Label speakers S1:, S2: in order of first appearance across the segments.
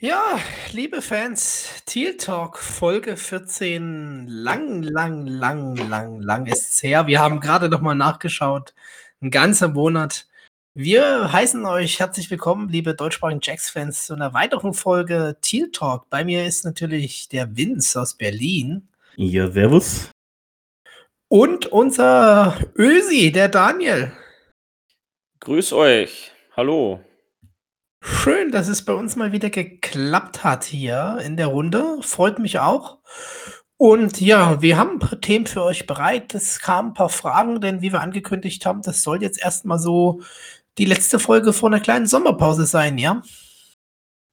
S1: Ja, liebe Fans, Teal Talk Folge 14. Lang, lang, lang, lang, lang ist's her. Wir haben gerade noch mal nachgeschaut. Ein ganzer Monat. Wir heißen euch herzlich willkommen, liebe deutschsprachigen Jacks-Fans, zu einer weiteren Folge Teal Talk. Bei mir ist natürlich der Vince aus Berlin.
S2: Ja, servus.
S1: Und unser Ösi, der Daniel.
S3: Grüß euch. Hallo.
S1: Schön, dass es bei uns mal wieder geklappt hat hier in der Runde. Freut mich auch. Und ja, wir haben ein paar Themen für euch bereit. Es kamen ein paar Fragen, denn wie wir angekündigt haben, das soll jetzt erstmal so die letzte Folge vor einer kleinen Sommerpause sein, ja?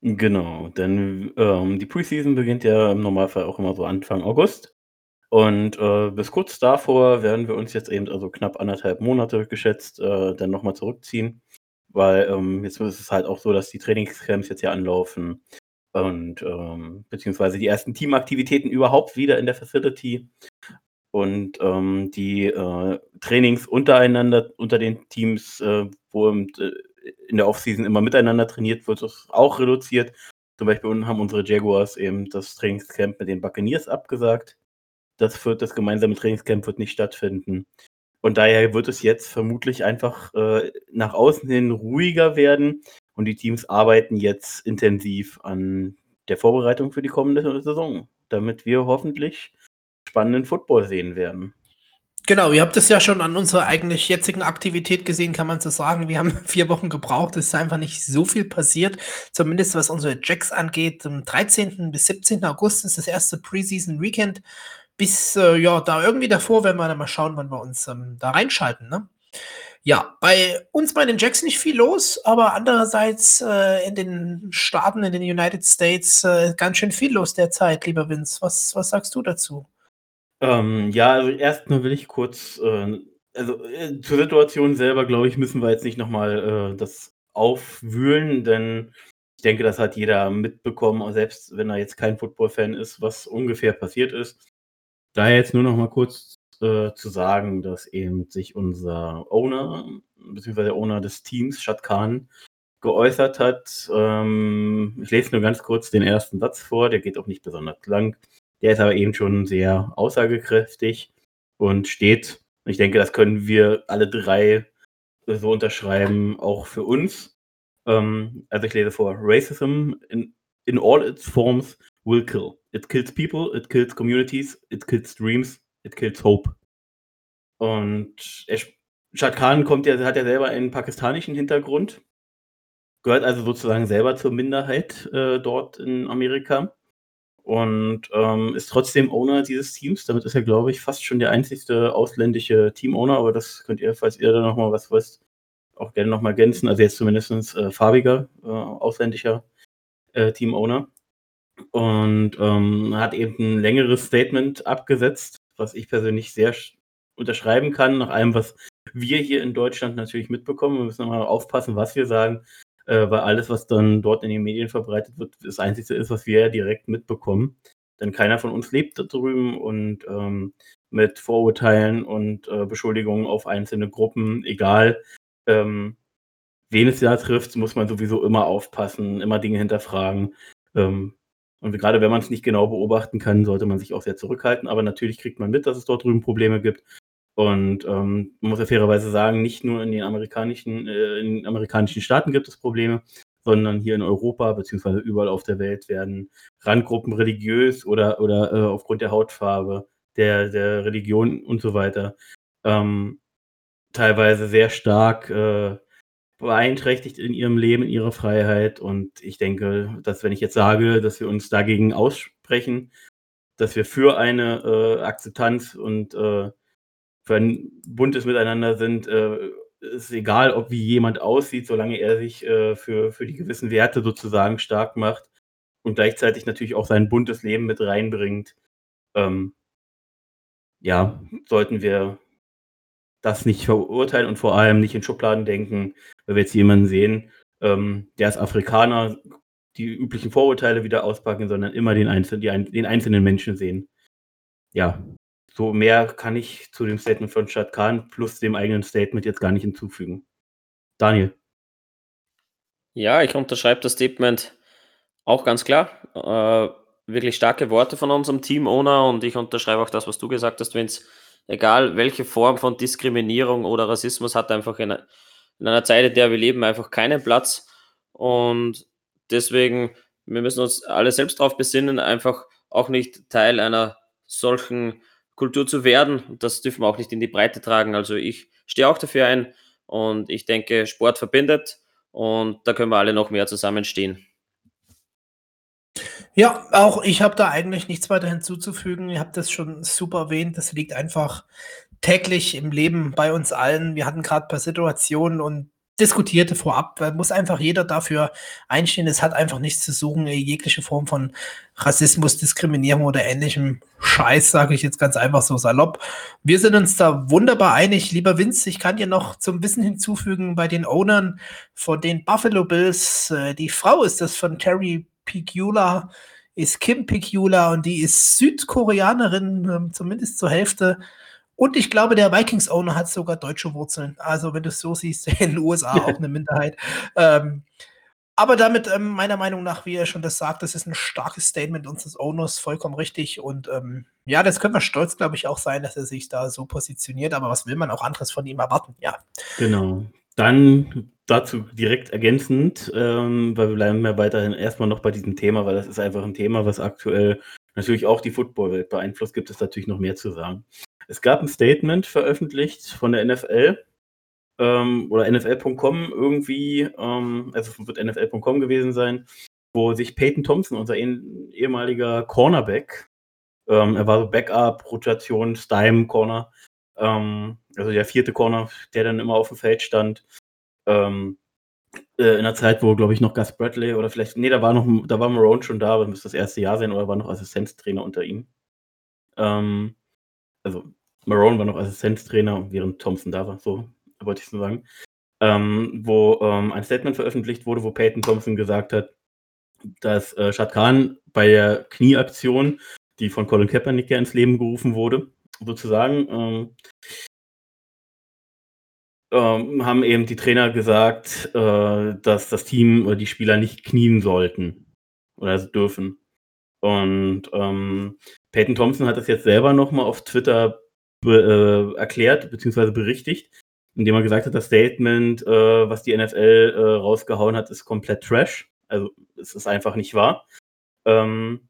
S2: Genau, denn ähm, die Preseason beginnt ja im Normalfall auch immer so Anfang August. Und äh, bis kurz davor werden wir uns jetzt eben, also knapp anderthalb Monate geschätzt, äh, dann nochmal zurückziehen. Weil ähm, jetzt ist es halt auch so, dass die Trainingscamps jetzt ja anlaufen und ähm, beziehungsweise die ersten Teamaktivitäten überhaupt wieder in der Facility und ähm, die äh, Trainings untereinander, unter den Teams, äh, wo im, äh, in der Offseason immer miteinander trainiert wird, ist auch reduziert. Zum Beispiel haben unsere Jaguars eben das Trainingscamp mit den Buccaneers abgesagt. Das, wird, das gemeinsame Trainingscamp wird nicht stattfinden. Und daher wird es jetzt vermutlich einfach äh, nach außen hin ruhiger werden und die Teams arbeiten jetzt intensiv an der Vorbereitung für die kommende Saison, damit wir hoffentlich spannenden Football sehen werden.
S1: Genau, ihr habt es ja schon an unserer eigentlich jetzigen Aktivität gesehen, kann man so sagen. Wir haben vier Wochen gebraucht, es ist einfach nicht so viel passiert, zumindest was unsere Jacks angeht. Am 13. bis 17. August ist das erste Preseason Weekend bis, äh, ja, da irgendwie davor werden wir dann mal schauen, wann wir uns ähm, da reinschalten, ne? Ja, bei uns bei den Jacks nicht viel los, aber andererseits äh, in den Staaten, in den United States, äh, ganz schön viel los derzeit, lieber Vince. Was, was sagst du dazu?
S2: Ähm, ja, also erstmal will ich kurz, äh, also äh, zur Situation selber, glaube ich, müssen wir jetzt nicht nochmal äh, das aufwühlen, denn ich denke, das hat jeder mitbekommen, selbst wenn er jetzt kein Football-Fan ist, was ungefähr passiert ist. Daher jetzt nur noch mal kurz äh, zu sagen, dass eben sich unser Owner, beziehungsweise der Owner des Teams, Shad Khan, geäußert hat. Ähm, ich lese nur ganz kurz den ersten Satz vor, der geht auch nicht besonders lang. Der ist aber eben schon sehr aussagekräftig und steht, ich denke, das können wir alle drei so unterschreiben, auch für uns. Ähm, also ich lese vor, Racism in, in all its forms will kill. It kills people, it kills communities, it kills dreams, it kills hope. Und er, Shad Khan kommt ja, hat ja selber einen pakistanischen Hintergrund, gehört also sozusagen selber zur Minderheit äh, dort in Amerika und ähm, ist trotzdem Owner dieses Teams. Damit ist er, glaube ich, fast schon der einzigste ausländische Team-Owner, aber das könnt ihr, falls ihr da nochmal was wisst, auch gerne nochmal ergänzen. Also jetzt zumindest äh, farbiger, äh, ausländischer äh, Team-Owner und ähm, hat eben ein längeres Statement abgesetzt, was ich persönlich sehr unterschreiben kann, nach allem, was wir hier in Deutschland natürlich mitbekommen. Wir müssen mal aufpassen, was wir sagen, äh, weil alles, was dann dort in den Medien verbreitet wird, das Einzige ist, was wir ja direkt mitbekommen. Denn keiner von uns lebt da drüben und ähm, mit Vorurteilen und äh, Beschuldigungen auf einzelne Gruppen, egal ähm, wen es da trifft, muss man sowieso immer aufpassen, immer Dinge hinterfragen. Ähm, und gerade wenn man es nicht genau beobachten kann, sollte man sich auch sehr zurückhalten. Aber natürlich kriegt man mit, dass es dort drüben Probleme gibt. Und ähm, man muss ja fairerweise sagen, nicht nur in den amerikanischen, äh, in den amerikanischen Staaten gibt es Probleme, sondern hier in Europa beziehungsweise überall auf der Welt werden Randgruppen religiös oder, oder äh, aufgrund der Hautfarbe, der, der Religion und so weiter ähm, teilweise sehr stark äh, beeinträchtigt in ihrem Leben, in ihrer Freiheit. Und ich denke, dass wenn ich jetzt sage, dass wir uns dagegen aussprechen, dass wir für eine äh, Akzeptanz und äh, für ein buntes Miteinander sind, äh, ist egal, ob wie jemand aussieht, solange er sich äh, für, für die gewissen Werte sozusagen stark macht und gleichzeitig natürlich auch sein buntes Leben mit reinbringt. Ähm, ja, sollten wir das nicht verurteilen und vor allem nicht in Schubladen denken, weil wir jetzt jemanden sehen, ähm, der ist Afrikaner, die üblichen Vorurteile wieder auspacken, sondern immer den, Einzel die, den einzelnen Menschen sehen. Ja, so mehr kann ich zu dem Statement von Shad Khan plus dem eigenen Statement jetzt gar nicht hinzufügen. Daniel.
S3: Ja, ich unterschreibe das Statement Auch ganz klar. Äh, wirklich starke Worte von unserem Team-Owner und ich unterschreibe auch das, was du gesagt hast, Vince. Egal welche Form von Diskriminierung oder Rassismus hat einfach in, in einer Zeit, in der wir leben, einfach keinen Platz. Und deswegen, wir müssen uns alle selbst darauf besinnen, einfach auch nicht Teil einer solchen Kultur zu werden. Das dürfen wir auch nicht in die Breite tragen. Also ich stehe auch dafür ein und ich denke, Sport verbindet und da können wir alle noch mehr zusammenstehen.
S1: Ja, auch ich habe da eigentlich nichts weiter hinzuzufügen. Ihr habt das schon super erwähnt. Das liegt einfach täglich im Leben bei uns allen. Wir hatten gerade ein paar Situationen und diskutierte vorab. Da muss einfach jeder dafür einstehen. Es hat einfach nichts zu suchen, jegliche Form von Rassismus, Diskriminierung oder ähnlichem Scheiß, sage ich jetzt ganz einfach so salopp. Wir sind uns da wunderbar einig. Lieber Vince, ich kann dir noch zum Wissen hinzufügen, bei den Ownern von den Buffalo Bills, äh, die Frau ist das von Terry Picula, ist Kim Picula und die ist Südkoreanerin, äh, zumindest zur Hälfte. Und ich glaube, der Vikings-Owner hat sogar deutsche Wurzeln. Also, wenn du es so siehst, in den USA auch eine Minderheit. Ähm, aber damit, ähm, meiner Meinung nach, wie er schon das sagt, das ist ein starkes Statement unseres Owners, vollkommen richtig. Und ähm, ja, das können wir stolz, glaube ich, auch sein, dass er sich da so positioniert. Aber was will man auch anderes von ihm erwarten? Ja.
S2: Genau. Dann dazu direkt ergänzend, ähm, weil wir bleiben ja weiterhin erstmal noch bei diesem Thema, weil das ist einfach ein Thema, was aktuell natürlich auch die Footballwelt beeinflusst, gibt es natürlich noch mehr zu sagen. Es gab ein Statement veröffentlicht von der NFL ähm, oder NFL.com irgendwie, ähm, also wird NFL.com gewesen sein, wo sich Peyton Thompson, unser eh ehemaliger Cornerback, ähm, er war so Backup, Rotation, Stime, Corner, ähm, also der vierte Corner, der dann immer auf dem Feld stand. Ähm, äh, in der Zeit, wo, glaube ich, noch Gus Bradley oder vielleicht, nee, da war noch, da war Marone schon da, aber müsste das erste Jahr sein, oder war noch Assistenztrainer unter ihm. Ähm, also Marone war noch Assistenztrainer, während Thompson da war, so wollte ich so sagen. Ähm, wo ähm, ein Statement veröffentlicht wurde, wo Peyton Thompson gesagt hat, dass äh, Shad Khan bei der Knieaktion, die von Colin Kaepernick ins Leben gerufen wurde, sozusagen, ähm, ähm, haben eben die Trainer gesagt, äh, dass das Team oder die Spieler nicht knien sollten oder dürfen. Und ähm, Peyton Thompson hat das jetzt selber nochmal auf Twitter be äh, erklärt bzw. berichtigt, indem er gesagt hat, das Statement, äh, was die NFL äh, rausgehauen hat, ist komplett Trash. Also es ist einfach nicht wahr. Ähm,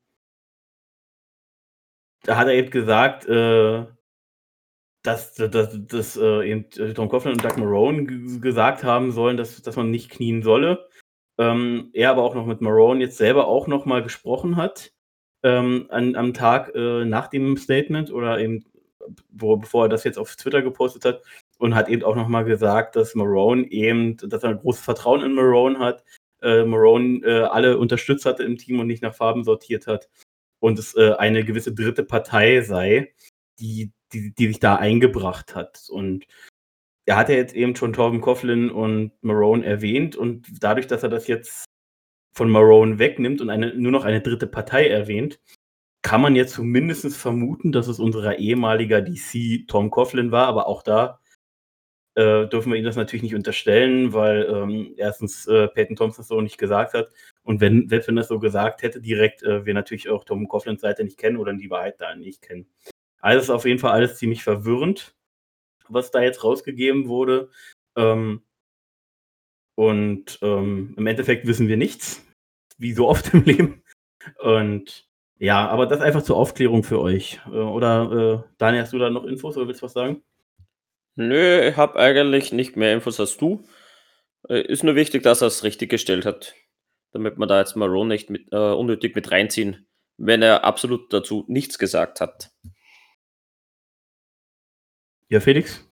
S2: da hat er eben gesagt, äh, dass, dass, dass äh, eben Tom Coughlin und Doug Marone gesagt haben sollen, dass, dass man nicht knien solle. Ähm, er aber auch noch mit Marone jetzt selber auch noch mal gesprochen hat ähm, an, am Tag äh, nach dem Statement oder eben, wo, bevor er das jetzt auf Twitter gepostet hat und hat eben auch nochmal gesagt, dass Marone eben, dass er ein großes Vertrauen in Marone hat, äh, Marone äh, alle unterstützt hatte im Team und nicht nach Farben sortiert hat und es äh, eine gewisse dritte Partei sei, die, die, die sich da eingebracht hat. Und er hat ja jetzt eben schon Torben Coughlin und Marone erwähnt und dadurch, dass er das jetzt von Marone wegnimmt und eine, nur noch eine dritte Partei erwähnt, kann man jetzt zumindest vermuten, dass es unser ehemaliger DC Tom Coughlin war, aber auch da äh, dürfen wir ihm das natürlich nicht unterstellen, weil ähm, erstens äh, Peyton Thompson das so nicht gesagt hat und wenn, selbst wenn er es so gesagt hätte, direkt äh, wir natürlich auch Tom Coughlins Seite nicht kennen oder die Wahrheit da nicht kennen. Also ist auf jeden Fall alles ziemlich verwirrend, was da jetzt rausgegeben wurde. Ähm, und ähm, im Endeffekt wissen wir nichts wie so oft im Leben. Und ja, aber das einfach zur Aufklärung für euch. Äh, oder äh, Daniel, hast du da noch Infos oder willst du was sagen?
S3: Nö, ich habe eigentlich nicht mehr Infos als du. Äh, ist nur wichtig, dass er es richtig gestellt hat, damit man da jetzt Marone nicht mit, äh, unnötig mit reinziehen, wenn er absolut dazu nichts gesagt hat.
S2: Ja, Felix?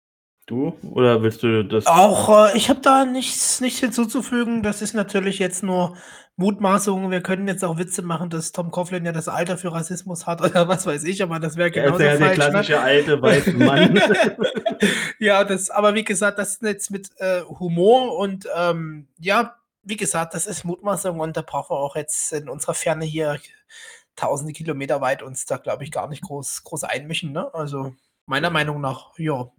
S2: Du? Oder willst du das?
S1: Auch, äh, ich habe da nichts, nichts hinzuzufügen. Das ist natürlich jetzt nur Mutmaßungen. Wir können jetzt auch Witze machen, dass Tom Coughlin ja das Alter für Rassismus hat oder was weiß ich, aber das wäre genauso
S2: ja. Der
S1: ne?
S2: klassische alte weiße Mann.
S1: ja, das, aber wie gesagt, das ist jetzt mit äh, Humor und ähm, ja, wie gesagt, das ist Mutmaßung und da brauchen wir auch jetzt in unserer Ferne hier tausende Kilometer weit uns da, glaube ich, gar nicht groß, groß einmischen. Ne? Also Meiner Meinung nach, ja.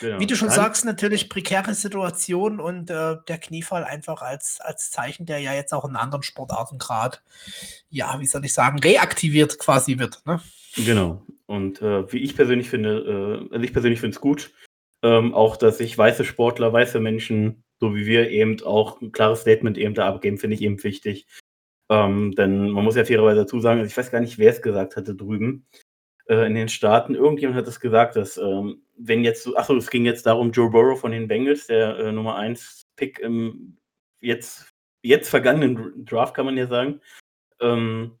S1: Genau. Wie du schon Dann, sagst, natürlich prekäre Situation und äh, der Kniefall einfach als, als Zeichen, der ja jetzt auch in anderen Sportarten gerade, ja, wie soll ich sagen, reaktiviert quasi wird. Ne?
S2: Genau. Und äh, wie ich persönlich finde, äh, also ich persönlich finde es gut, ähm, auch dass sich weiße Sportler, weiße Menschen, so wie wir eben auch ein klares Statement eben da abgeben, finde ich eben wichtig. Ähm, denn man muss ja fairerweise dazu sagen, ich weiß gar nicht, wer es gesagt hatte drüben, äh, in den Staaten. Irgendjemand hat es gesagt, dass ähm, wenn jetzt so, achso, es ging jetzt darum, Joe Burrow von den Bengals, der äh, Nummer 1 Pick im jetzt, jetzt vergangenen Draft, kann man ja sagen, ähm,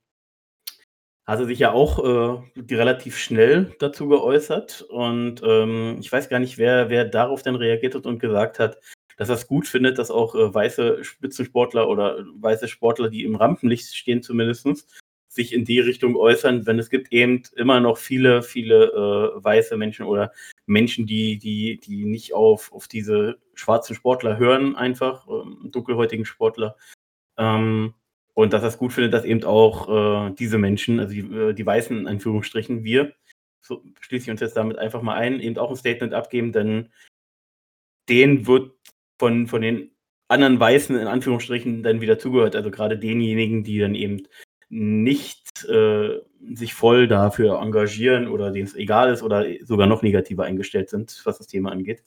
S2: hatte sich ja auch äh, relativ schnell dazu geäußert. Und ähm, ich weiß gar nicht, wer, wer darauf dann reagiert hat und gesagt hat, dass er es gut findet, dass auch äh, weiße Spitzensportler oder weiße Sportler, die im Rampenlicht stehen zumindest, sich in die Richtung äußern, wenn es gibt eben immer noch viele, viele äh, weiße Menschen oder Menschen, die, die, die nicht auf, auf diese schwarzen Sportler hören, einfach, ähm, dunkelhäutigen Sportler. Ähm, und dass er es gut findet, dass eben auch äh, diese Menschen, also die, äh, die Weißen in Anführungsstrichen, wir, so schließe ich uns jetzt damit einfach mal ein, eben auch ein Statement abgeben, denn denen wird von, von den anderen Weißen in Anführungsstrichen dann wieder zugehört. Also gerade denjenigen, die dann eben nicht äh, sich voll dafür engagieren oder denen es egal ist oder sogar noch negativer eingestellt sind, was das Thema angeht.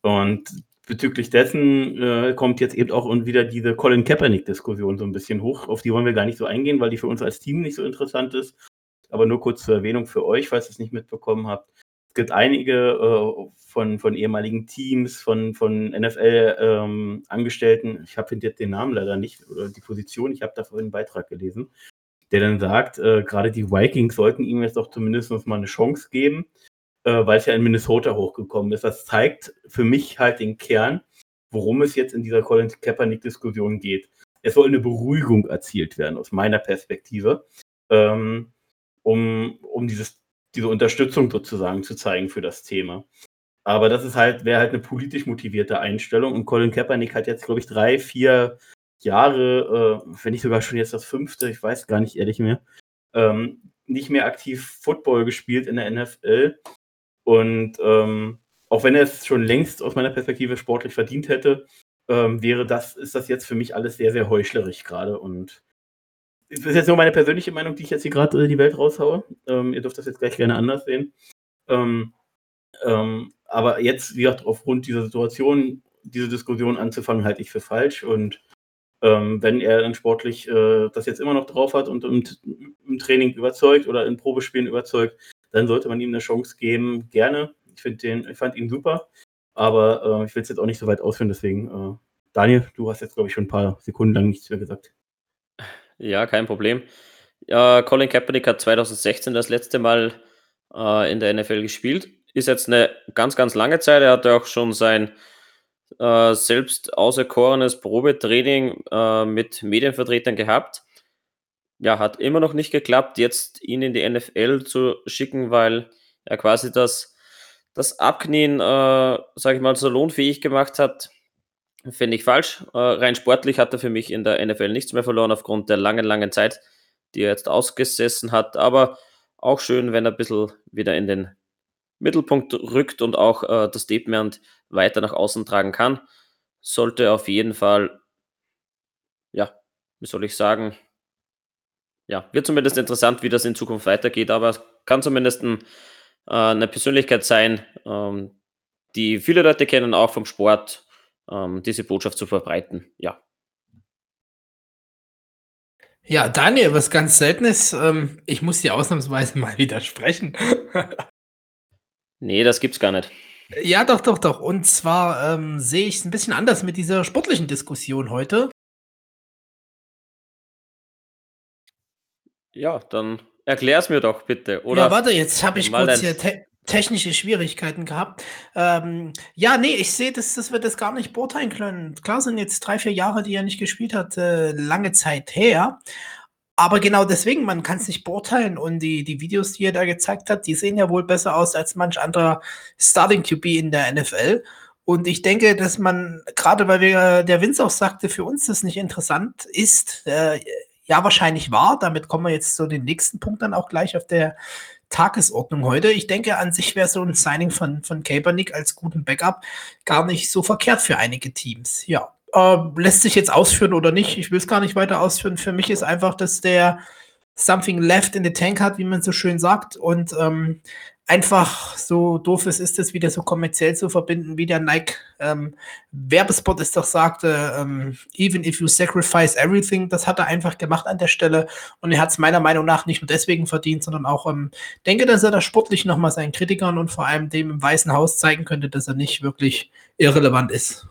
S2: Und bezüglich dessen äh, kommt jetzt eben auch wieder diese Colin Kaepernick-Diskussion so ein bisschen hoch. Auf die wollen wir gar nicht so eingehen, weil die für uns als Team nicht so interessant ist. Aber nur kurz zur Erwähnung für euch, falls ihr es nicht mitbekommen habt. Es gibt einige äh, von, von ehemaligen Teams, von, von NFL-Angestellten, ähm, ich habe jetzt den Namen leider nicht, oder die Position, ich habe da vorhin einen Beitrag gelesen, der dann sagt, äh, gerade die Vikings sollten ihm jetzt doch zumindest mal eine Chance geben, äh, weil es ja in Minnesota hochgekommen ist. Das zeigt für mich halt den Kern, worum es jetzt in dieser Colin Kaepernick-Diskussion geht. Es soll eine Beruhigung erzielt werden, aus meiner Perspektive, ähm, um, um dieses diese Unterstützung sozusagen zu zeigen für das Thema. Aber das ist halt, wäre halt eine politisch motivierte Einstellung. Und Colin Kaepernick hat jetzt, glaube ich, drei, vier Jahre, äh, wenn nicht sogar schon jetzt das fünfte, ich weiß gar nicht ehrlich mehr, ähm, nicht mehr aktiv Football gespielt in der NFL. Und ähm, auch wenn er es schon längst aus meiner Perspektive sportlich verdient hätte, ähm, wäre das, ist das jetzt für mich alles sehr, sehr heuchlerisch gerade. Und das ist jetzt nur meine persönliche Meinung, die ich jetzt hier gerade äh, die Welt raushaue. Ähm, ihr dürft das jetzt gleich gerne anders sehen. Ähm, ähm, aber jetzt, wie gesagt, aufgrund dieser Situation, diese Diskussion anzufangen, halte ich für falsch. Und ähm, wenn er dann sportlich äh, das jetzt immer noch drauf hat und, und, im Training überzeugt oder in Probespielen überzeugt, dann sollte man ihm eine Chance geben. Gerne. Ich, den, ich fand ihn super. Aber äh, ich will es jetzt auch nicht so weit ausführen. Deswegen, äh, Daniel, du hast jetzt, glaube ich, schon ein paar Sekunden lang nichts mehr gesagt.
S3: Ja, kein Problem. Äh, Colin Kaepernick hat 2016 das letzte Mal äh, in der NFL gespielt. Ist jetzt eine ganz, ganz lange Zeit. Er hatte auch schon sein äh, selbst auserkorenes Probetraining äh, mit Medienvertretern gehabt. Ja, hat immer noch nicht geklappt, jetzt ihn in die NFL zu schicken, weil er quasi das, das Abknien, äh, sage ich mal, so lohnfähig gemacht hat Finde ich falsch. Äh, rein sportlich hat er für mich in der NFL nichts mehr verloren aufgrund der langen, langen Zeit, die er jetzt ausgesessen hat. Aber auch schön, wenn er ein bisschen wieder in den Mittelpunkt rückt und auch äh, das Statement weiter nach außen tragen kann. Sollte auf jeden Fall, ja, wie soll ich sagen, ja, wird zumindest interessant, wie das in Zukunft weitergeht, aber es kann zumindest ein, äh, eine Persönlichkeit sein, ähm, die viele Leute kennen, auch vom Sport ähm, diese Botschaft zu verbreiten. Ja.
S1: Ja, Daniel, was ganz Seltenes. Ähm, ich muss dir ausnahmsweise mal widersprechen.
S3: nee, das gibt's gar nicht.
S1: Ja, doch, doch, doch. Und zwar ähm, sehe ich es ein bisschen anders mit dieser sportlichen Diskussion heute.
S3: Ja, dann erklär es mir doch bitte. Oder
S1: ja, warte, jetzt habe ich kurz hier technische Schwierigkeiten gehabt. Ähm, ja, nee, ich sehe, dass, dass wir das gar nicht beurteilen können. Klar sind jetzt drei, vier Jahre, die er nicht gespielt hat, äh, lange Zeit her. Aber genau deswegen, man kann es nicht beurteilen. Und die, die Videos, die er da gezeigt hat, die sehen ja wohl besser aus als manch anderer Starting QB in der NFL. Und ich denke, dass man, gerade weil wir, der Vince auch sagte, für uns das nicht interessant ist, äh, ja, wahrscheinlich war. Damit kommen wir jetzt zu den nächsten Punkt dann auch gleich auf der Tagesordnung heute. Ich denke, an sich wäre so ein Signing von, von Kaepernick als guten Backup gar nicht so verkehrt für einige Teams. Ja, äh, lässt sich jetzt ausführen oder nicht. Ich will es gar nicht weiter ausführen. Für mich ist einfach, dass der something left in the tank hat, wie man so schön sagt. Und ähm, einfach so doof es ist, das wieder so kommerziell zu verbinden, wie der Nike ähm, es doch sagte, ähm, even if you sacrifice everything, das hat er einfach gemacht an der Stelle und er hat es meiner Meinung nach nicht nur deswegen verdient, sondern auch ähm, denke, dass er da sportlich nochmal seinen Kritikern und vor allem dem im Weißen Haus zeigen könnte, dass er nicht wirklich irrelevant ist.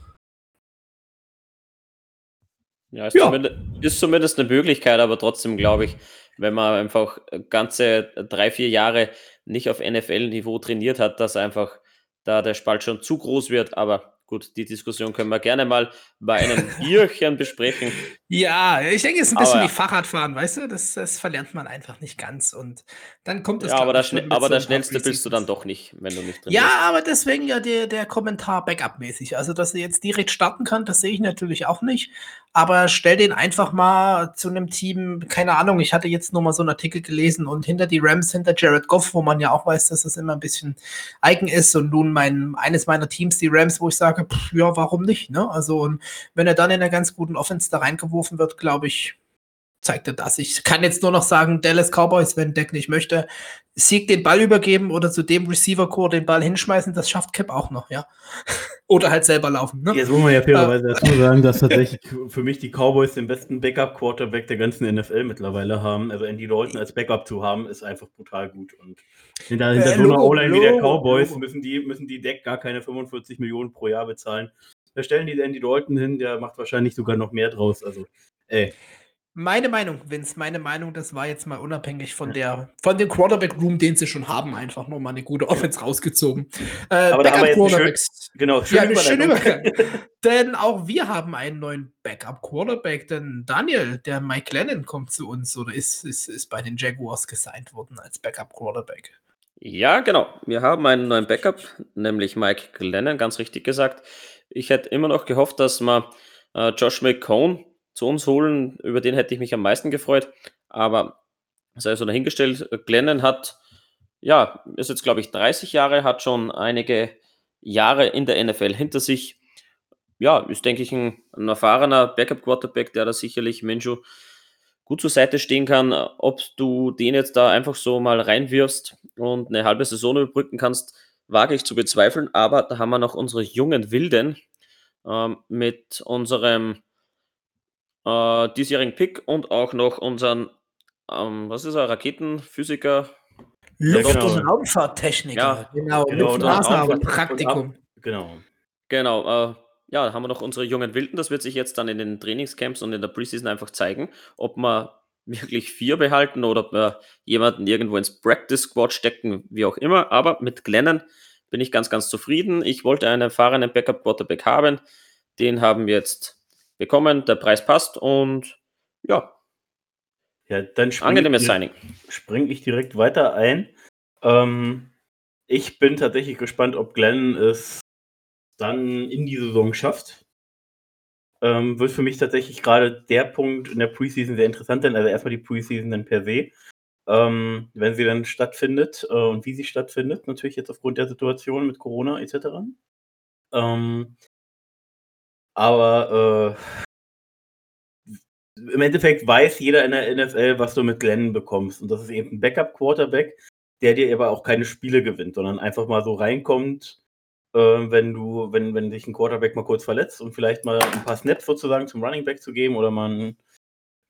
S3: Ja, ist, ja. Zumindest, ist zumindest eine Möglichkeit, aber trotzdem glaube ich, wenn man einfach ganze drei, vier Jahre nicht auf NFL-Niveau trainiert hat, dass einfach da der Spalt schon zu groß wird. Aber gut, die Diskussion können wir gerne mal bei einem Bierchen besprechen.
S1: Ja, ich denke, es ist ein bisschen aber, wie Fahrradfahren, weißt du? Das, das verlernt man einfach nicht ganz. Und dann kommt es.
S3: Ja, aber, das, aber so der schnellste bist du dann doch nicht, wenn du nicht
S1: drin Ja, aber deswegen ja der, der Kommentar Backup-mäßig. Also, dass er jetzt direkt starten kann, das sehe ich natürlich auch nicht aber stell den einfach mal zu einem Team, keine Ahnung, ich hatte jetzt nur mal so einen Artikel gelesen und hinter die Rams, hinter Jared Goff, wo man ja auch weiß, dass das immer ein bisschen eigen ist und nun mein, eines meiner Teams, die Rams, wo ich sage, pff, ja, warum nicht, ne? Also, und wenn er dann in einer ganz guten Offense da reingeworfen wird, glaube ich, zeigt er das. Ich kann jetzt nur noch sagen, Dallas Cowboys, wenn Deck nicht möchte, Sieg den Ball übergeben oder zu dem Receiver-Core den Ball hinschmeißen, das schafft Cap auch noch, ja. oder halt selber laufen. Ne?
S2: Jetzt muss man ja fairerweise äh, dazu sagen, dass tatsächlich für mich die Cowboys den besten Backup-Quarterback der ganzen NFL mittlerweile haben. Also Andy Dalton als Backup zu haben, ist einfach brutal gut. Und hinter, hinter äh, so einer O-Line wie der Cowboys müssen die, müssen die Deck gar keine 45 Millionen pro Jahr bezahlen. Da stellen die Andy Dalton hin, der macht wahrscheinlich sogar noch mehr draus. Also, ey.
S1: Meine Meinung, Vince, meine Meinung, das war jetzt mal unabhängig von der, von dem Quarterback-Room, den sie schon haben, einfach nur mal eine gute Offense rausgezogen.
S2: Äh, Aber da haben wir Quarterbacks.
S1: Schön, genau, schön ja, eine schöne Übergang. denn auch wir haben einen neuen Backup-Quarterback, denn Daniel, der Mike Lennon, kommt zu uns oder ist, ist, ist bei den Jaguars gesigned worden als Backup-Quarterback.
S3: Ja, genau. Wir haben einen neuen Backup, nämlich Mike Glennon, ganz richtig gesagt. Ich hätte immer noch gehofft, dass man äh, Josh McCone zu uns holen. Über den hätte ich mich am meisten gefreut. Aber sei so dahingestellt. Glennon hat, ja, ist jetzt glaube ich 30 Jahre, hat schon einige Jahre in der NFL hinter sich. Ja, ist, denke ich, ein, ein erfahrener Backup-Quarterback, der da sicherlich Mensch gut zur Seite stehen kann. Ob du den jetzt da einfach so mal reinwirfst und eine halbe Saison überbrücken kannst, wage ich zu bezweifeln. Aber da haben wir noch unsere jungen Wilden ähm, mit unserem äh, diesjährigen Pick und auch noch unseren, ähm, was ist er, Raketenphysiker?
S1: Luft- und genau. Raumfahrttechniker.
S3: Ja,
S1: genau,
S3: genau
S1: Luft- Praktikum.
S2: Genau.
S3: Genau, äh, ja, haben wir noch unsere jungen Wilden. Das wird sich jetzt dann in den Trainingscamps und in der Preseason einfach zeigen, ob wir wirklich vier behalten oder ob wir jemanden irgendwo ins Practice Squad stecken, wie auch immer. Aber mit Glennon bin ich ganz, ganz zufrieden. Ich wollte einen erfahrenen Backup Quarterback haben. Den haben wir jetzt bekommen, der Preis passt und ja.
S2: Ja, dann springe ich, Signing. Spring ich direkt weiter ein. Ähm, ich bin tatsächlich gespannt, ob Glenn es dann in die Saison schafft. Ähm, wird für mich tatsächlich gerade der Punkt in der Preseason sehr interessant sein. Also erstmal die Preseason dann per se. Ähm, wenn sie dann stattfindet äh, und wie sie stattfindet, natürlich jetzt aufgrund der Situation mit Corona etc. Ähm, aber äh, im Endeffekt weiß jeder in der NFL, was du mit Glenn bekommst. Und das ist eben ein Backup-Quarterback, der dir aber auch keine Spiele gewinnt, sondern einfach mal so reinkommt, äh, wenn du, wenn, wenn dich ein Quarterback mal kurz verletzt und vielleicht mal ein paar Snaps sozusagen zum Running Back zu geben oder mal,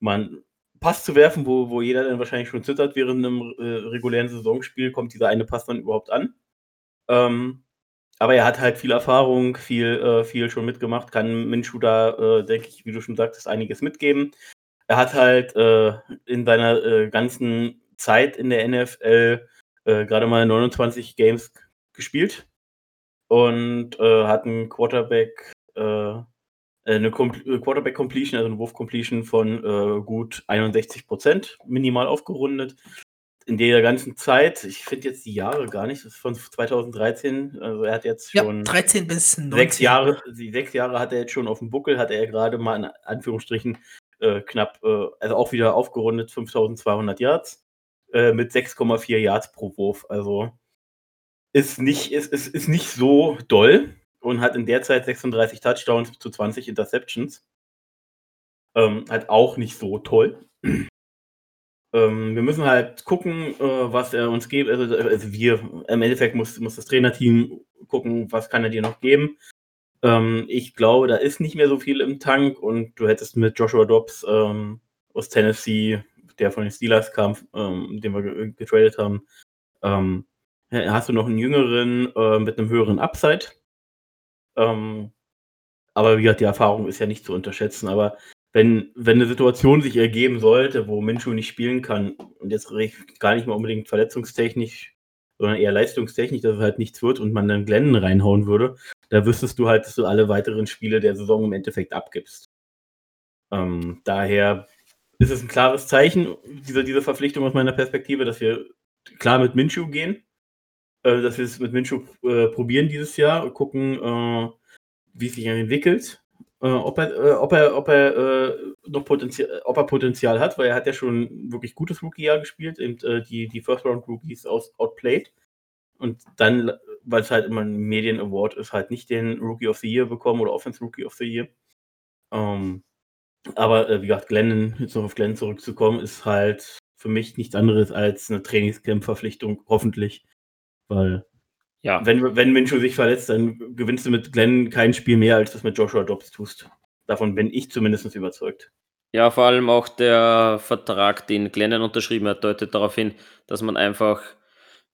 S2: einen Pass zu werfen, wo, wo jeder dann wahrscheinlich schon zittert während einem äh, regulären Saisonspiel, kommt dieser eine Pass dann überhaupt an. Ähm, aber er hat halt viel Erfahrung, viel, äh, viel schon mitgemacht, kann Minshu da, äh, denke ich, wie du schon sagtest, einiges mitgeben. Er hat halt äh, in seiner äh, ganzen Zeit in der NFL äh, gerade mal 29 Games gespielt und äh, hat einen Quarterback, eine Quarterback Completion, also eine Wurf Completion von gut 61 Prozent, minimal aufgerundet in der ganzen Zeit, ich finde jetzt die Jahre gar nicht, das ist von 2013, also er hat jetzt schon
S1: ja, 13 bis 19.
S2: Sechs Jahre, sechs Jahre hat er jetzt schon auf dem Buckel, hat er gerade mal in Anführungsstrichen äh, knapp, äh, also auch wieder aufgerundet 5200 Yards. äh, mit 6,4 Yards pro Wurf. Also ist nicht, ist, ist, ist nicht so doll und hat in der Zeit 36 Touchdowns zu 20 Interceptions. Ähm, halt auch nicht so toll. Ähm, wir müssen halt gucken, äh, was er uns gibt. Also, also, wir, im Endeffekt muss, muss das Trainerteam gucken, was kann er dir noch geben. Ähm, ich glaube, da ist nicht mehr so viel im Tank und du hättest mit Joshua Dobbs ähm, aus Tennessee, der von den Steelers kam, ähm, den wir getradet haben, ähm, hast du noch einen jüngeren äh, mit einem höheren Upside. Ähm, aber wie gesagt, die Erfahrung ist ja nicht zu unterschätzen. Aber wenn, wenn eine Situation sich ergeben sollte, wo Minshu nicht spielen kann, und jetzt gar nicht mal unbedingt verletzungstechnisch, sondern eher leistungstechnisch, dass es halt nichts wird und man dann Glenn reinhauen würde, da wüsstest du halt, dass du alle weiteren Spiele der Saison im Endeffekt abgibst. Ähm, daher ist es ein klares Zeichen, diese, diese Verpflichtung aus meiner Perspektive, dass wir klar mit Minshu gehen, äh, dass wir es mit Minshu äh, probieren dieses Jahr und gucken, äh, wie es sich entwickelt. Äh, ob er, äh, ob er, ob er äh, noch Potenzial, ob er Potenzial hat, weil er hat ja schon wirklich gutes Rookie-Jahr gespielt und die, die First-Round-Rookies aus, outplayed. Und dann, weil es halt immer ein Medien-Award ist, halt nicht den Rookie of the Year bekommen oder Offense Rookie of the Year. Ähm, aber wie gesagt, Glenn, jetzt noch auf Glenn zurückzukommen, ist halt für mich nichts anderes als eine Trainingscamp-Verpflichtung, hoffentlich, weil ja. wenn, wenn Minshew sich verletzt, dann gewinnst du mit Glenn kein Spiel mehr, als du es mit Joshua Dobbs tust. Davon bin ich zumindest überzeugt.
S3: Ja, vor allem auch der Vertrag, den Glennon unterschrieben hat, deutet darauf hin, dass man einfach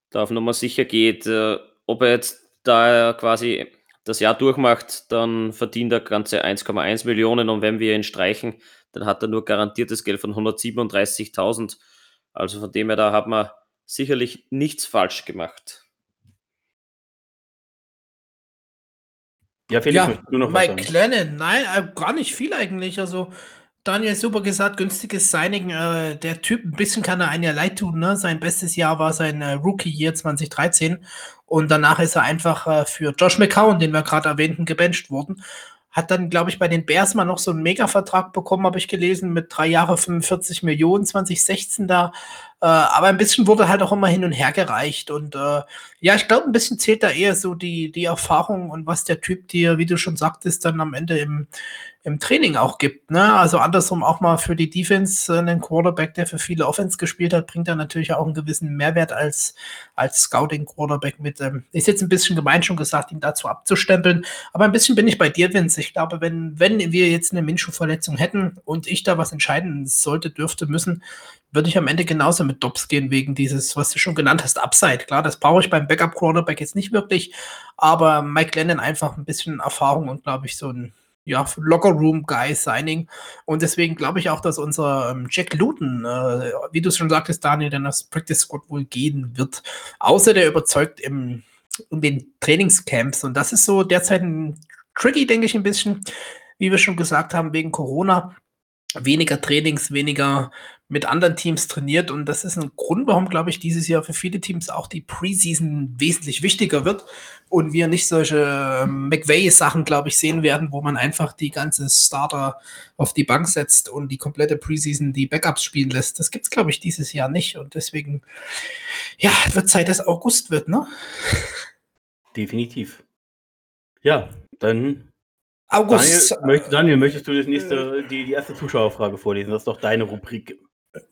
S3: darauf nochmal sicher geht, äh, ob er jetzt da quasi das Jahr durchmacht, dann verdient er ganze 1,1 Millionen und wenn wir ihn streichen, dann hat er nur garantiertes Geld von 137.000. Also von dem her, da hat man sicherlich nichts falsch gemacht.
S1: Ja, Felix, ja, du noch Mike Lennon, nein, äh, gar nicht viel eigentlich. Also, Daniel super gesagt, günstiges Signing. Äh, der Typ, ein bisschen kann er einen ja leid tun. Ne? Sein bestes Jahr war sein äh, Rookie-Year 2013. Und danach ist er einfach äh, für Josh McCown, den wir gerade erwähnten, gebencht worden. Hat dann, glaube ich, bei den Bears mal noch so einen Mega-Vertrag bekommen, habe ich gelesen, mit drei Jahre 45 Millionen 2016 da. Äh, aber ein bisschen wurde halt auch immer hin und her gereicht. Und äh, ja, ich glaube, ein bisschen zählt da eher so die, die Erfahrung und was der Typ dir, wie du schon sagtest, dann am Ende im, im Training auch gibt. Ne? Also andersrum auch mal für die Defense äh, einen Quarterback, der für viele Offense gespielt hat, bringt er natürlich auch einen gewissen Mehrwert als, als Scouting-Quarterback mit. Ähm, ist jetzt ein bisschen gemein schon gesagt, ihn dazu abzustempeln. Aber ein bisschen bin ich bei dir, Vince. Ich glaube, wenn, wenn wir jetzt eine Minshu-Verletzung hätten und ich da was entscheiden sollte, dürfte, müssen, würde ich am Ende genauso mit Dobbs gehen, wegen dieses, was du schon genannt hast, Upside. Klar, das brauche ich beim Backup-Quarterback jetzt nicht wirklich, aber Mike Lennon einfach ein bisschen Erfahrung und glaube ich so ein ja, Locker-Room-Guy-Signing. Und deswegen glaube ich auch, dass unser ähm, Jack Luton, äh, wie du es schon sagtest, Daniel, dann das Practice Squad wohl gehen wird. Außer der überzeugt im, in den Trainingscamps. Und das ist so derzeit ein tricky, denke ich, ein bisschen, wie wir schon gesagt haben, wegen Corona. Weniger Trainings, weniger mit anderen Teams trainiert. Und das ist ein Grund, warum, glaube ich, dieses Jahr für viele Teams auch die Preseason wesentlich wichtiger wird und wir nicht solche ähm, McVay-Sachen, glaube ich, sehen werden, wo man einfach die ganze Starter auf die Bank setzt und die komplette Preseason die Backups spielen lässt. Das gibt es, glaube ich, dieses Jahr nicht. Und deswegen, ja, wird Zeit, dass August wird, ne?
S2: Definitiv. Ja, dann August. Daniel, möcht, Daniel, möchtest du das nächste, die, die erste Zuschauerfrage vorlesen? Das ist doch deine Rubrik.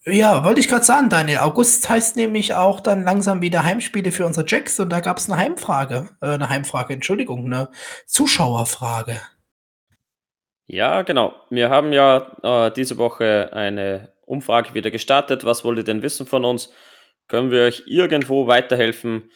S1: Ja, wollte ich gerade sagen, Daniel. August heißt nämlich auch dann langsam wieder Heimspiele für unsere Jacks und da gab es eine Heimfrage, äh, eine Heimfrage, Entschuldigung, eine Zuschauerfrage.
S3: Ja, genau. Wir haben ja äh, diese Woche eine Umfrage wieder gestartet. Was wollt ihr denn wissen von uns? Können wir euch irgendwo weiterhelfen?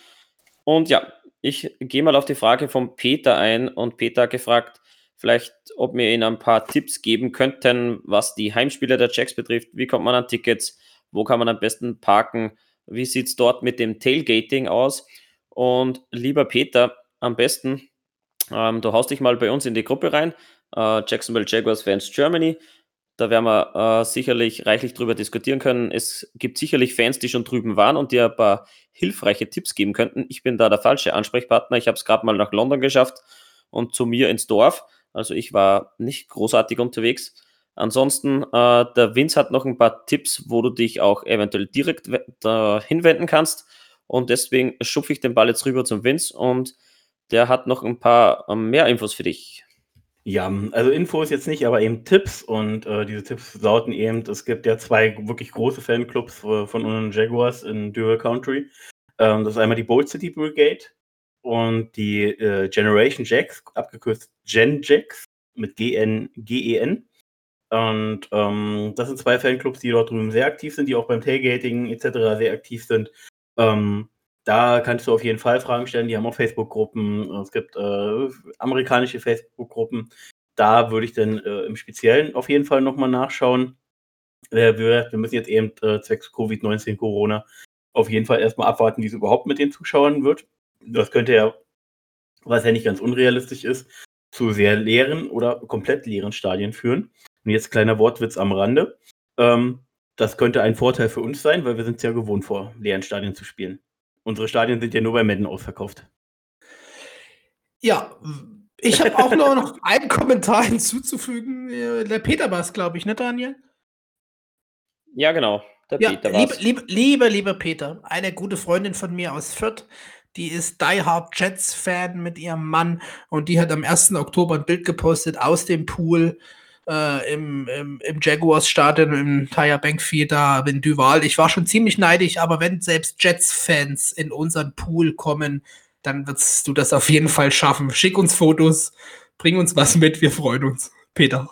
S3: Und ja, ich gehe mal auf die Frage von Peter ein und Peter hat gefragt, Vielleicht, ob wir Ihnen ein paar Tipps geben könnten, was die Heimspiele der Jacks betrifft. Wie kommt man an Tickets? Wo kann man am besten parken? Wie sieht es dort mit dem Tailgating aus? Und lieber Peter, am besten, ähm, du haust dich mal bei uns in die Gruppe rein, äh, Jacksonville Jaguars Fans Germany. Da werden wir äh, sicherlich reichlich drüber diskutieren können. Es gibt sicherlich Fans, die schon drüben waren und dir ein paar hilfreiche Tipps geben könnten. Ich bin da der falsche Ansprechpartner. Ich habe es gerade mal nach London geschafft und zu mir ins Dorf. Also ich war nicht großartig unterwegs. Ansonsten, äh, der Vince hat noch ein paar Tipps, wo du dich auch eventuell direkt hinwenden kannst. Und deswegen schupfe ich den Ball jetzt rüber zum Vince und der hat noch ein paar ähm, mehr Infos für dich.
S2: Ja, also Infos jetzt nicht, aber eben Tipps und äh, diese Tipps lauten eben, es gibt ja zwei wirklich große Fanclubs äh, von unseren Jaguars in Dual Country. Ähm, das ist einmal die Bold City Brigade und die äh, Generation Jacks, abgekürzt Gen Jacks mit G-N, G-E-N. Und ähm, das sind zwei Fanclubs, die dort drüben sehr aktiv sind, die auch beim Tailgating etc. sehr aktiv sind. Ähm, da kannst du auf jeden Fall Fragen stellen. Die haben auch Facebook-Gruppen. Es gibt äh, amerikanische Facebook-Gruppen. Da würde ich dann äh, im Speziellen auf jeden Fall nochmal nachschauen. Äh, wir, wir, müssen jetzt eben äh, zwecks Covid-19 Corona auf jeden Fall erstmal abwarten, wie es überhaupt mit den Zuschauern wird. Das könnte ja, was ja nicht ganz unrealistisch ist, zu sehr leeren oder komplett leeren Stadien führen. Und jetzt kleiner Wortwitz am Rande. Ähm, das könnte ein Vorteil für uns sein, weil wir sind es ja gewohnt, vor leeren Stadien zu spielen. Unsere Stadien sind ja nur bei Madden ausverkauft.
S1: Ja, ich habe auch noch einen Kommentar hinzuzufügen. Äh, der Peter war es, glaube ich, ne, Daniel?
S3: Ja, genau.
S1: Der ja, Peter liebe, liebe, liebe, liebe Peter, eine gute Freundin von mir aus Fürth, die ist Die Hard Jets Fan mit ihrem Mann und die hat am 1. Oktober ein Bild gepostet aus dem Pool äh, im, im, im Jaguars-Stadion, im Tire Bank Theater in Duval. Ich war schon ziemlich neidisch, aber wenn selbst Jets-Fans in unseren Pool kommen, dann wirst du das auf jeden Fall schaffen. Schick uns Fotos, bring uns was mit, wir freuen uns. Peter.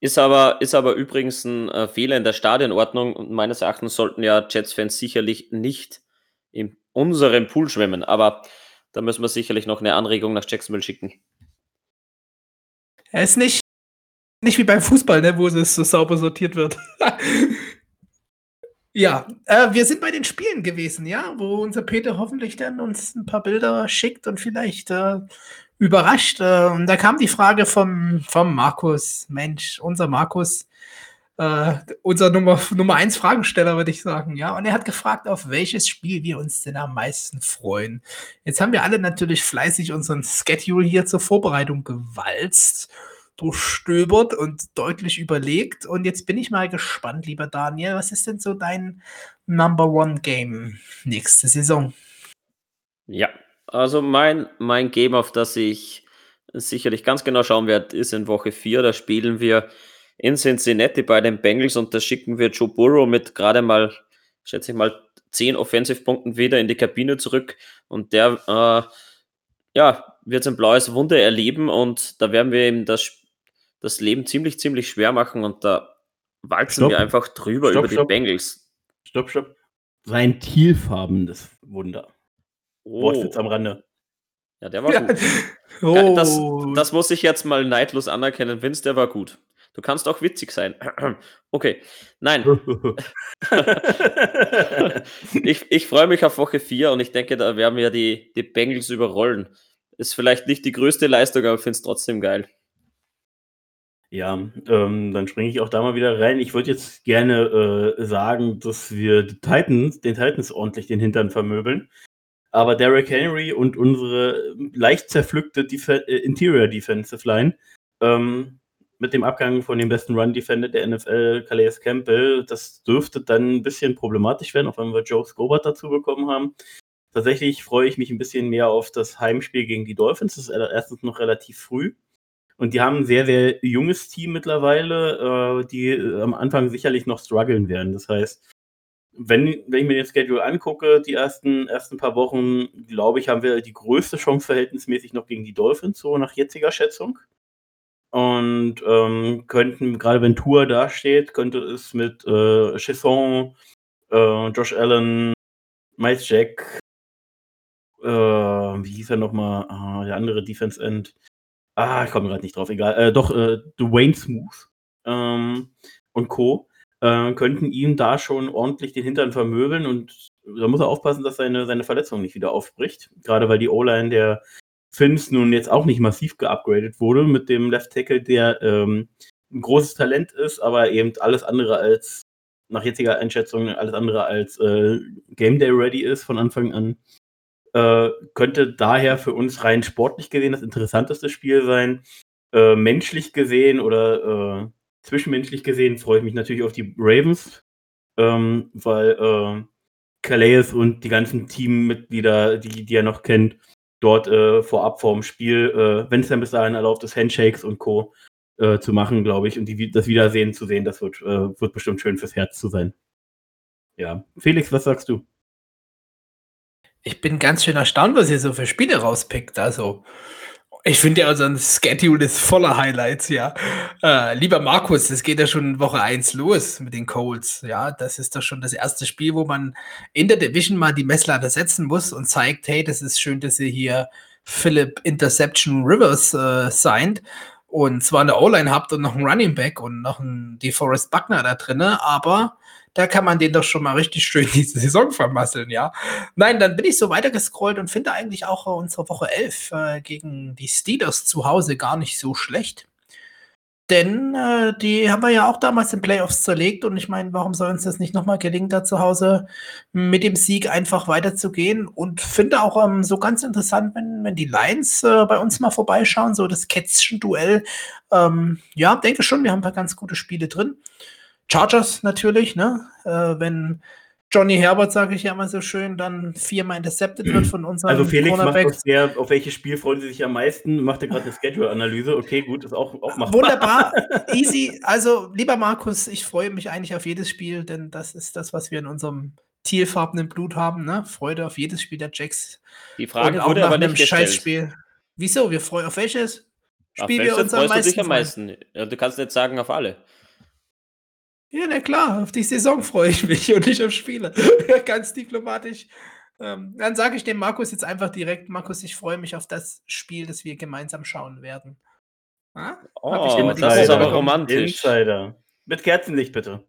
S3: Ist aber, ist aber übrigens ein äh, Fehler in der Stadionordnung und meines Erachtens sollten ja Jets-Fans sicherlich nicht in unserem Pool schwimmen, aber da müssen wir sicherlich noch eine Anregung nach Jacksonville schicken.
S1: Er ist nicht nicht wie beim Fußball, ne, wo es so sauber sortiert wird. ja, äh, wir sind bei den Spielen gewesen, ja, wo unser Peter hoffentlich dann uns ein paar Bilder schickt und vielleicht äh, überrascht. Äh, und da kam die Frage vom, vom Markus. Mensch, unser Markus, äh, unser Nummer, Nummer 1 Fragensteller, würde ich sagen, ja. Und er hat gefragt, auf welches Spiel wir uns denn am meisten freuen. Jetzt haben wir alle natürlich fleißig unseren Schedule hier zur Vorbereitung gewalzt durchstöbert und deutlich überlegt. Und jetzt bin ich mal gespannt, lieber Daniel, was ist denn so dein Number One Game nächste Saison?
S3: Ja, also mein, mein Game, auf das ich sicherlich ganz genau schauen werde, ist in Woche 4. Da spielen wir in Cincinnati bei den Bengals und da schicken wir Joe Burrow mit gerade mal, schätze ich mal, 10 Offensive-Punkten wieder in die Kabine zurück und der äh, ja, wird ein blaues Wunder erleben und da werden wir ihm das das Leben ziemlich, ziemlich schwer machen und da walzen stopp. wir einfach drüber stopp, über stopp. die Bengals.
S2: Stopp, stopp. Sein tealfarbenes Wunder. Oh. Wortwitz am Rande.
S3: Ja, der war ja. gut. Oh. Das, das muss ich jetzt mal neidlos anerkennen. Vince, der war gut. Du kannst auch witzig sein. Okay, nein. ich ich freue mich auf Woche 4 und ich denke, da werden wir die, die Bengals überrollen. Ist vielleicht nicht die größte Leistung, aber ich finde es trotzdem geil.
S2: Ja, ähm, dann springe ich auch da mal wieder rein. Ich würde jetzt gerne äh, sagen, dass wir die Titans, den Titans ordentlich den Hintern vermöbeln. Aber Derrick Henry und unsere leicht zerpflückte Def äh, Interior Defensive Line ähm, mit dem Abgang von dem besten Run-Defender der NFL, Calais Campbell, das dürfte dann ein bisschen problematisch werden, auch wenn wir Joe Scobart dazu bekommen haben. Tatsächlich freue ich mich ein bisschen mehr auf das Heimspiel gegen die Dolphins. Das ist erstens noch relativ früh. Und die haben ein sehr, sehr junges Team mittlerweile, äh, die äh, am Anfang sicherlich noch strugglen werden. Das heißt, wenn, wenn ich mir den Schedule angucke, die ersten, ersten paar Wochen, glaube ich, haben wir die größte Chance verhältnismäßig noch gegen die Dolphins, so nach jetziger Schätzung. Und ähm, könnten, gerade wenn Tour dasteht, könnte es mit äh, Chesson, äh, Josh Allen, Miles Jack, äh, wie hieß er nochmal, ah, der andere Defense End, ah, ich komme gerade nicht drauf, egal, äh, doch, äh, Dwayne Smooth ähm, und Co. Äh, könnten ihm da schon ordentlich den Hintern vermöbeln und da muss er aufpassen, dass seine, seine Verletzung nicht wieder aufbricht. Gerade weil die O-Line der Finns nun jetzt auch nicht massiv geupgradet wurde mit dem Left Tackle, der ähm, ein großes Talent ist, aber eben alles andere als, nach jetziger Einschätzung, alles andere als äh, Game Day ready ist von Anfang an. Äh, könnte daher für uns rein sportlich gesehen das interessanteste Spiel sein. Äh, menschlich gesehen oder äh, zwischenmenschlich gesehen freue ich mich natürlich auf die Ravens, ähm, weil äh, Calais und die ganzen Teammitglieder, die, die er noch kennt, dort äh, vorab vor dem Spiel, äh, wenn es dann bis dahin erlaubt ist, Handshakes und Co. Äh, zu machen, glaube ich, und die, das Wiedersehen zu sehen, das wird, äh, wird bestimmt schön fürs Herz zu sein. Ja. Felix, was sagst du?
S1: Ich bin ganz schön erstaunt, was ihr so für Spiele rauspickt. Also, ich finde ja, unser Schedule ist voller Highlights, ja. Äh, lieber Markus, es geht ja schon Woche 1 los mit den Colts. Ja, das ist doch schon das erste Spiel, wo man in der Division mal die Messlatte setzen muss und zeigt, hey, das ist schön, dass ihr hier Philip Interception Rivers äh, signed und zwar eine O-Line habt und noch einen Running Back und noch einen DeForest Buckner da drin, aber da kann man den doch schon mal richtig schön diese Saison vermasseln, ja. Nein, dann bin ich so weitergescrollt und finde eigentlich auch unsere Woche 11 äh, gegen die Steelers zu Hause gar nicht so schlecht. Denn äh, die haben wir ja auch damals in Playoffs zerlegt und ich meine, warum soll uns das nicht nochmal gelingen, da zu Hause mit dem Sieg einfach weiterzugehen? Und finde auch ähm, so ganz interessant, wenn, wenn die Lions äh, bei uns mal vorbeischauen, so das Kätzchen-Duell. Ähm, ja, denke schon, wir haben ein paar ganz gute Spiele drin. Chargers natürlich, ne? Äh, wenn Johnny Herbert, sage ich ja immer so schön, dann viermal intercepted wird von unserem
S2: Also Felix macht auf, der, auf welches Spiel freuen Sie sich am meisten? Macht er gerade eine Schedule-Analyse? Okay, gut, ist auch, auch
S1: machbar. Wunderbar, easy. Also, lieber Markus, ich freue mich eigentlich auf jedes Spiel, denn das ist das, was wir in unserem tierfarbenen Blut haben, ne? Freude auf jedes Spiel der Jacks.
S3: Die Frage wurde aber nicht gestellt. Scheißspiel.
S1: Wieso? Wir freuen auf welches
S3: Spiel auf wir uns am meisten, du am meisten? Du kannst nicht sagen auf alle.
S1: Ja, na klar, auf die Saison freue ich mich und nicht auf Spiele. Ganz diplomatisch. Ähm, dann sage ich dem Markus jetzt einfach direkt: Markus, ich freue mich auf das Spiel, das wir gemeinsam schauen werden.
S2: Ha? Oh, das ist aber romantisch. Insider. Mit Kerzenlicht bitte.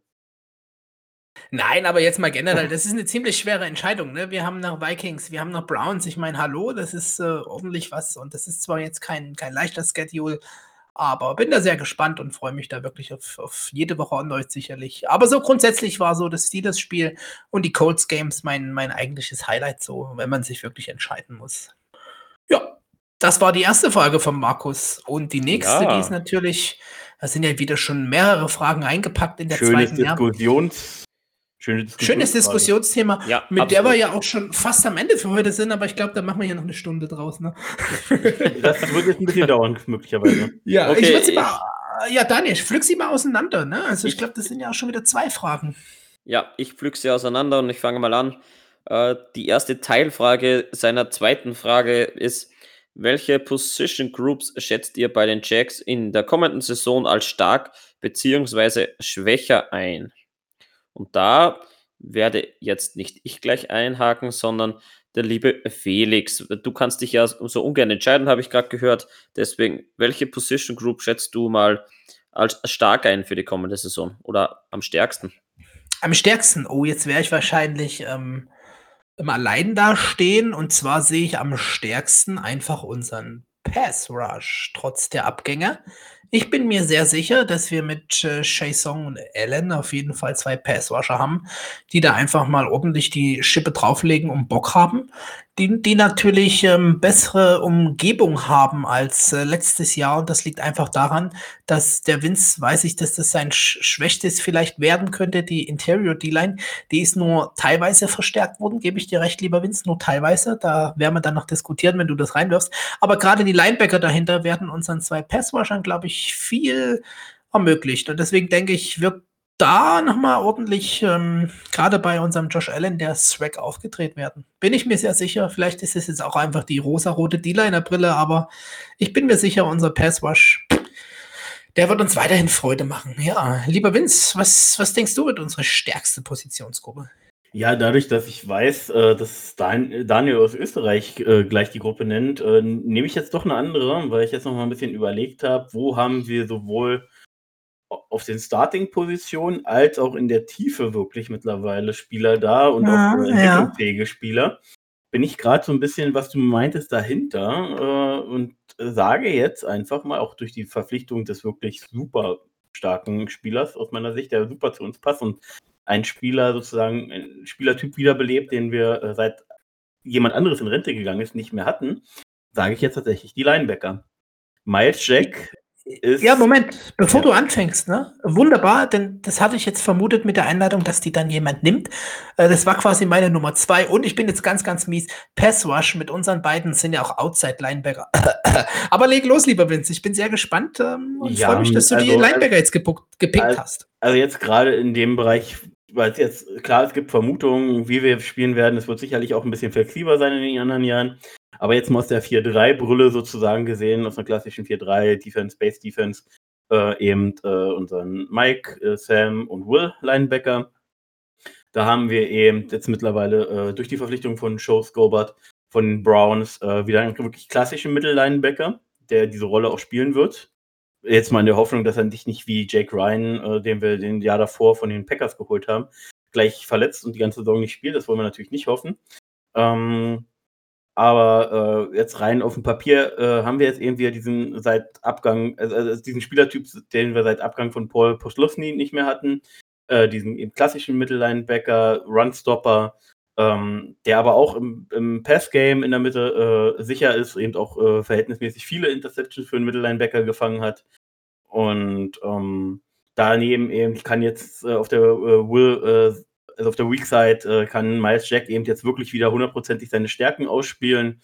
S1: Nein, aber jetzt mal generell, das ist eine ziemlich schwere Entscheidung. Ne? Wir haben noch Vikings, wir haben noch Browns. Ich meine, hallo, das ist äh, ordentlich was und das ist zwar jetzt kein, kein leichter Schedule, aber bin da sehr gespannt und freue mich da wirklich auf, auf jede Woche erneut sicherlich. Aber so grundsätzlich war so das Steelers-Spiel und die Colts Games mein, mein eigentliches Highlight, so, wenn man sich wirklich entscheiden muss. Ja, das war die erste Frage von Markus. Und die nächste, ja. die ist natürlich, da sind ja wieder schon mehrere Fragen eingepackt in der
S2: Schönes zweiten Diskussions
S1: Schöne Diskussions Schönes Diskussionsthema, ja, mit absolut. der wir ja auch schon fast am Ende für heute sind, aber ich glaube, da machen wir hier noch eine Stunde draus. Ne?
S2: das wird jetzt ein bisschen dauern, möglicherweise.
S1: Ja, okay, ich würde sie mal, ja, Daniel, pflück sie mal auseinander. Ne? Also ich, ich glaube, das sind ja auch schon wieder zwei Fragen.
S3: Ja, ich pflück sie auseinander und ich fange mal an. Äh, die erste Teilfrage seiner zweiten Frage ist, welche Position Groups schätzt ihr bei den Jacks in der kommenden Saison als stark bzw. schwächer ein? Und da werde jetzt nicht ich gleich einhaken, sondern der liebe Felix. Du kannst dich ja so ungern entscheiden, habe ich gerade gehört. Deswegen, welche Position Group schätzt du mal als stark ein für die kommende Saison oder am stärksten?
S1: Am stärksten, oh, jetzt wäre ich wahrscheinlich ähm, im Allein dastehen und zwar sehe ich am stärksten einfach unseren Pass Rush trotz der Abgänge. Ich bin mir sehr sicher, dass wir mit äh, Song und Allen auf jeden Fall zwei Passwasher haben, die da einfach mal ordentlich die Schippe drauflegen und Bock haben die, die natürlich ähm, bessere Umgebung haben als äh, letztes Jahr. Und das liegt einfach daran, dass der Vince, weiß ich, dass das sein Sch Schwächstes vielleicht werden könnte. Die Interior D-Line, die ist nur teilweise verstärkt worden, gebe ich dir recht, lieber Vince, nur teilweise. Da werden wir dann noch diskutieren, wenn du das reinwirfst. Aber gerade die Linebacker dahinter werden unseren zwei Passwashern, glaube ich, viel ermöglicht. Und deswegen denke ich, wird da nochmal ordentlich, ähm, gerade bei unserem Josh Allen, der Swag aufgedreht werden. Bin ich mir sehr sicher. Vielleicht ist es jetzt auch einfach die rosarote D-Liner-Brille, aber ich bin mir sicher, unser Passwash, der wird uns weiterhin Freude machen. Ja, lieber Vince, was, was denkst du mit unserer stärksten Positionsgruppe?
S2: Ja, dadurch, dass ich weiß, äh, dass Daniel aus Österreich äh, gleich die Gruppe nennt, äh, nehme ich jetzt doch eine andere, weil ich jetzt noch mal ein bisschen überlegt habe, wo haben wir sowohl auf den Starting-Positionen als auch in der Tiefe wirklich mittlerweile Spieler da und ja, auch äh, entwicklungsfähige ja. Spieler. Bin ich gerade so ein bisschen, was du meintest, dahinter äh, und sage jetzt einfach mal, auch durch die Verpflichtung des wirklich super starken Spielers aus meiner Sicht, der super zu uns passt und ein Spieler sozusagen, ein Spielertyp wiederbelebt, den wir äh, seit jemand anderes in Rente gegangen ist, nicht mehr hatten, sage ich jetzt tatsächlich die Linebacker. Miles Jack
S1: ist. Ja, Moment, bevor ja. du anfängst, ne? Wunderbar, denn das hatte ich jetzt vermutet mit der Einladung, dass die dann jemand nimmt. Äh, das war quasi meine Nummer zwei. Und ich bin jetzt ganz, ganz mies. Pass Rush mit unseren beiden sind ja auch Outside-Linebacker. Aber leg los, lieber Vince. Ich bin sehr gespannt ähm, und ja, freue mich, dass du also, die Linebacker jetzt gepickt
S2: also,
S1: hast.
S2: Also jetzt gerade in dem Bereich, weil es jetzt klar, es gibt Vermutungen, wie wir spielen werden. Es wird sicherlich auch ein bisschen flexibler sein in den anderen Jahren. Aber jetzt mal aus der 4-3-Brille sozusagen gesehen, aus einer klassischen 4-3 Defense, Base Defense, äh, eben äh, unseren Mike, äh, Sam und Will Linebacker. Da haben wir eben jetzt mittlerweile äh, durch die Verpflichtung von Joe Scobart von den Browns äh, wieder einen wirklich klassischen Mittellinebacker, der diese Rolle auch spielen wird. Jetzt mal in der Hoffnung, dass er nicht, nicht wie Jake Ryan, äh, den wir den Jahr davor von den Packers geholt haben, gleich verletzt und die ganze Saison nicht spielt. Das wollen wir natürlich nicht hoffen. Ähm, aber äh, jetzt rein auf dem Papier äh, haben wir jetzt eben wieder diesen seit Abgang, also, also diesen Spielertyp, den wir seit Abgang von Paul Poslowny nicht mehr hatten. Äh, diesen klassischen Mittellinebacker, Runstopper, ähm, der aber auch im, im Passgame in der Mitte äh, sicher ist, eben auch äh, verhältnismäßig viele Interceptions für einen Mittellinebacker gefangen hat. Und ähm, daneben eben kann jetzt äh, auf der Will also auf der Weak Side äh, kann Miles Jack eben jetzt wirklich wieder hundertprozentig seine Stärken ausspielen.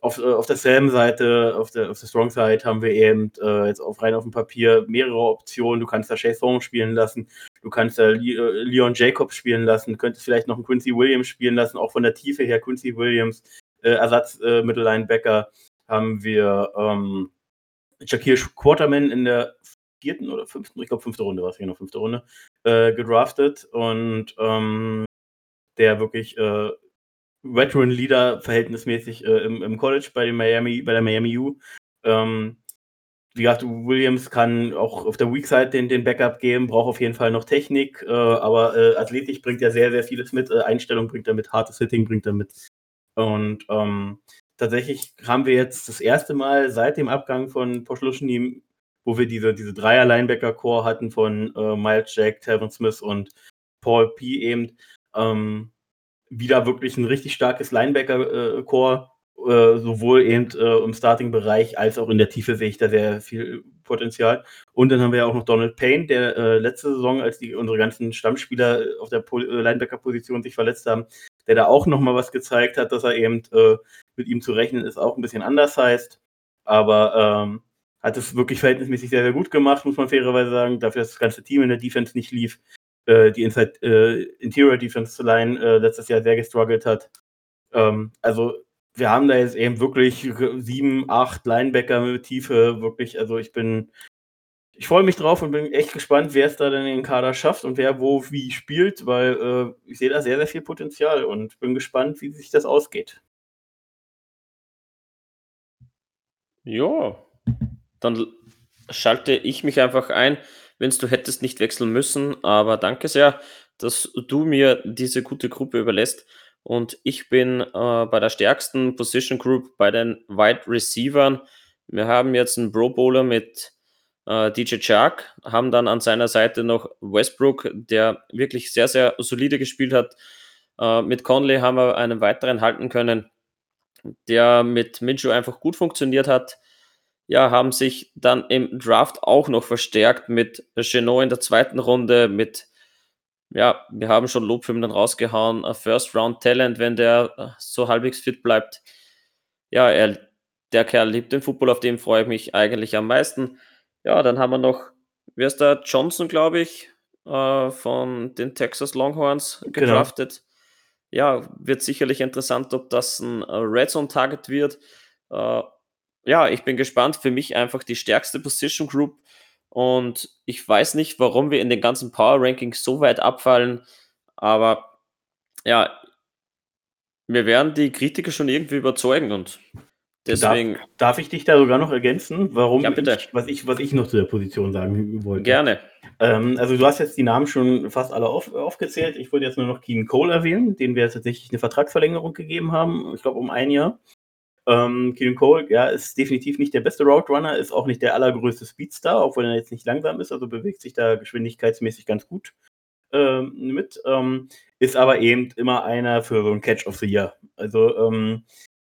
S2: Auf, äh, auf derselben Seite, auf der, auf der Strong Side haben wir eben äh, jetzt auf rein auf dem Papier mehrere Optionen. Du kannst da Chase Home spielen lassen, du kannst da Le Leon Jacobs spielen lassen, du könntest vielleicht noch einen Quincy Williams spielen lassen, auch von der Tiefe her Quincy Williams, äh, Ersatz äh, haben wir ähm, Shakir Quarterman in der vierten oder fünften, ich glaube fünfte Runde war es, genau, fünfte Runde, äh, gedraftet und ähm, der wirklich äh, Veteran Leader verhältnismäßig äh, im, im, College bei, Miami, bei der Miami U. Ähm, wie gesagt, Williams kann auch auf der Weak Side den, den Backup geben, braucht auf jeden Fall noch Technik, äh, aber äh, athletisch bringt er sehr, sehr vieles mit. Äh, Einstellung bringt er mit, hartes Hitting bringt er mit. Und ähm, tatsächlich haben wir jetzt das erste Mal seit dem Abgang von Poschluschny wo wir diese, diese Dreier-Linebacker-Core hatten von äh, Miles Jack, Tevin Smith und Paul P. eben, ähm, wieder wirklich ein richtig starkes Linebacker-Core, äh, sowohl eben äh, im Starting-Bereich als auch in der Tiefe sehe ich da sehr viel Potenzial. Und dann haben wir ja auch noch Donald Payne, der äh, letzte Saison, als die, unsere ganzen Stammspieler auf der äh, Linebacker-Position sich verletzt haben, der da auch nochmal was gezeigt hat, dass er eben äh, mit ihm zu rechnen ist, auch ein bisschen anders heißt. Aber ähm, hat es wirklich verhältnismäßig sehr, sehr gut gemacht, muss man fairerweise sagen. Dafür, dass das ganze Team in der Defense nicht lief. Äh, die Inside, äh, Interior Defense Line äh, letztes Jahr sehr gestruggelt hat. Ähm, also wir haben da jetzt eben wirklich sieben, acht Linebacker mit Tiefe, wirklich, also ich bin, ich freue mich drauf und bin echt gespannt, wer es da denn in den Kader schafft und wer wo wie spielt, weil äh, ich sehe da sehr, sehr viel Potenzial und bin gespannt, wie sich das ausgeht.
S3: Ja, dann schalte ich mich einfach ein, wenn du hättest nicht wechseln müssen. Aber danke sehr, dass du mir diese gute Gruppe überlässt. Und ich bin äh, bei der stärksten Position Group bei den Wide Receivern. Wir haben jetzt einen Pro Bowler mit äh, DJ Chark, haben dann an seiner Seite noch Westbrook, der wirklich sehr, sehr solide gespielt hat. Äh, mit Conley haben wir einen weiteren halten können, der mit Minshew einfach gut funktioniert hat ja, haben sich dann im Draft auch noch verstärkt mit Chenot in der zweiten Runde, mit, ja, wir haben schon Lobfilmen rausgehauen, First Round Talent, wenn der äh, so halbwegs fit bleibt. Ja, er, der Kerl liebt den Football, auf dem freue ich mich eigentlich am meisten. Ja, dann haben wir noch, wer ist der? Johnson, glaube ich, äh, von den Texas Longhorns genau. gedraftet. Genau. Ja, wird sicherlich interessant, ob das ein äh, Red Zone Target wird. Äh, ja, ich bin gespannt. Für mich einfach die stärkste Position Group. Und ich weiß nicht, warum wir in den ganzen Power Rankings so weit abfallen. Aber ja, wir werden die Kritiker schon irgendwie überzeugen und deswegen.
S2: Darf, darf ich dich da sogar noch ergänzen, warum ja. Ich, was, ich, was ich noch zu der Position sagen wollte?
S3: Gerne.
S2: Ähm, also du hast jetzt die Namen schon fast alle auf, aufgezählt. Ich wollte jetzt nur noch Keen Cole erwähnen, den wir tatsächlich eine Vertragsverlängerung gegeben haben, ich glaube um ein Jahr. Ähm, Keenan Cole, ja, ist definitiv nicht der beste Route Runner, ist auch nicht der allergrößte Speedstar, obwohl er jetzt nicht langsam ist, also bewegt sich da geschwindigkeitsmäßig ganz gut ähm, mit. Ähm, ist aber eben immer einer für so ein Catch of the Year. Also ähm,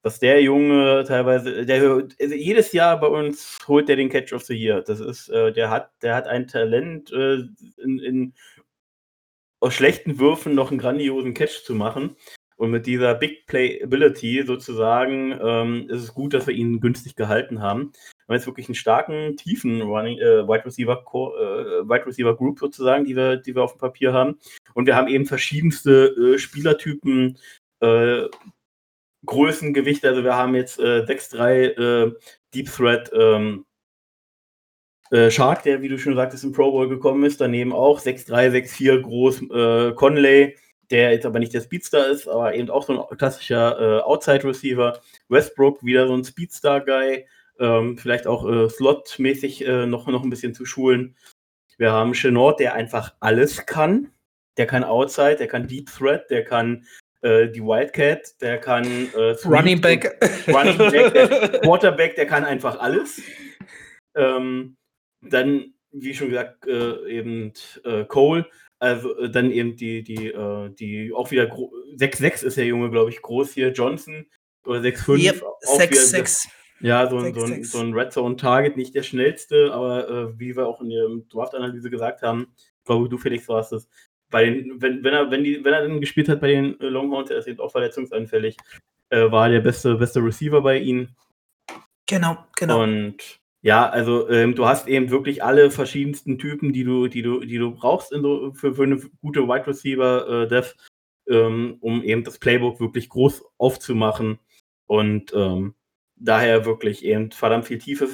S2: dass der Junge teilweise, der also jedes Jahr bei uns holt der den Catch of the Year. Das ist, äh, der hat, der hat ein Talent, äh, in, in, aus schlechten Würfen noch einen grandiosen Catch zu machen. Und mit dieser Big Playability sozusagen ähm, ist es gut, dass wir ihn günstig gehalten haben. Wir haben jetzt wirklich einen starken, tiefen Running, äh, Wide, Receiver äh, Wide Receiver Group sozusagen, die wir, die wir auf dem Papier haben. Und wir haben eben verschiedenste äh, Spielertypen, äh, Größengewichte. Also wir haben jetzt äh, 6'3 äh, Deep Threat ähm, äh, Shark, der, wie du schon sagtest, im Pro Bowl gekommen ist. Daneben auch 6'3, 6'4 groß Conley der jetzt aber nicht der Speedstar ist, aber eben auch so ein klassischer äh, Outside-Receiver. Westbrook, wieder so ein Speedstar-Guy, ähm, vielleicht auch äh, Slot-mäßig äh, noch, noch ein bisschen zu schulen. Wir haben Chenord, der einfach alles kann. Der kann Outside, der kann Deep Threat, der kann äh, die Wildcat, der kann
S1: äh, Running Back.
S2: Running Back, der Quarterback, der kann einfach alles. Ähm, dann, wie schon gesagt, äh, eben Cole, also dann eben die, die, äh, die auch wieder 6-6 ist der Junge, glaube ich, groß hier, Johnson. Oder 6-5. Yep,
S1: 6-6.
S2: Ja, so ein, so, ein, so ein Red Zone Target, nicht der schnellste, aber äh, wie wir auch in der Draft-Analyse gesagt haben, ich glaube, du, Felix, warst es. Bei den, wenn, wenn er, wenn die, wenn er dann gespielt hat bei den äh, Longhorns, er ist eben auch verletzungsanfällig, äh, war der beste, beste Receiver bei ihnen.
S1: Genau, genau.
S2: Und ja, also ähm, du hast eben wirklich alle verschiedensten Typen, die du, die du, die du brauchst so, für, für eine gute Wide Receiver äh, Dev, ähm, um eben das Playbook wirklich groß aufzumachen und ähm, daher wirklich eben verdammt viel Tiefe,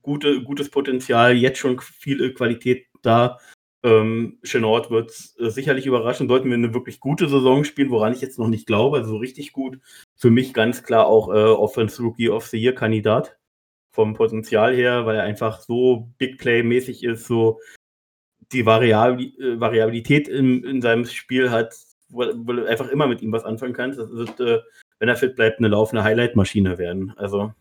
S2: gute, gutes Potenzial, jetzt schon viel Qualität da. Ähm, Chenord wird äh, sicherlich überraschen, sollten wir eine wirklich gute Saison spielen, woran ich jetzt noch nicht glaube, also so richtig gut. Für mich ganz klar auch äh, Offense Rookie of the Year Kandidat vom Potenzial her, weil er einfach so Big Play-mäßig ist, so die Variabli äh, Variabilität in, in seinem Spiel hat, wo, wo, du einfach immer mit ihm was anfangen kannst. Das wird, äh, wenn er fit bleibt, eine laufende Highlight-Maschine werden. Also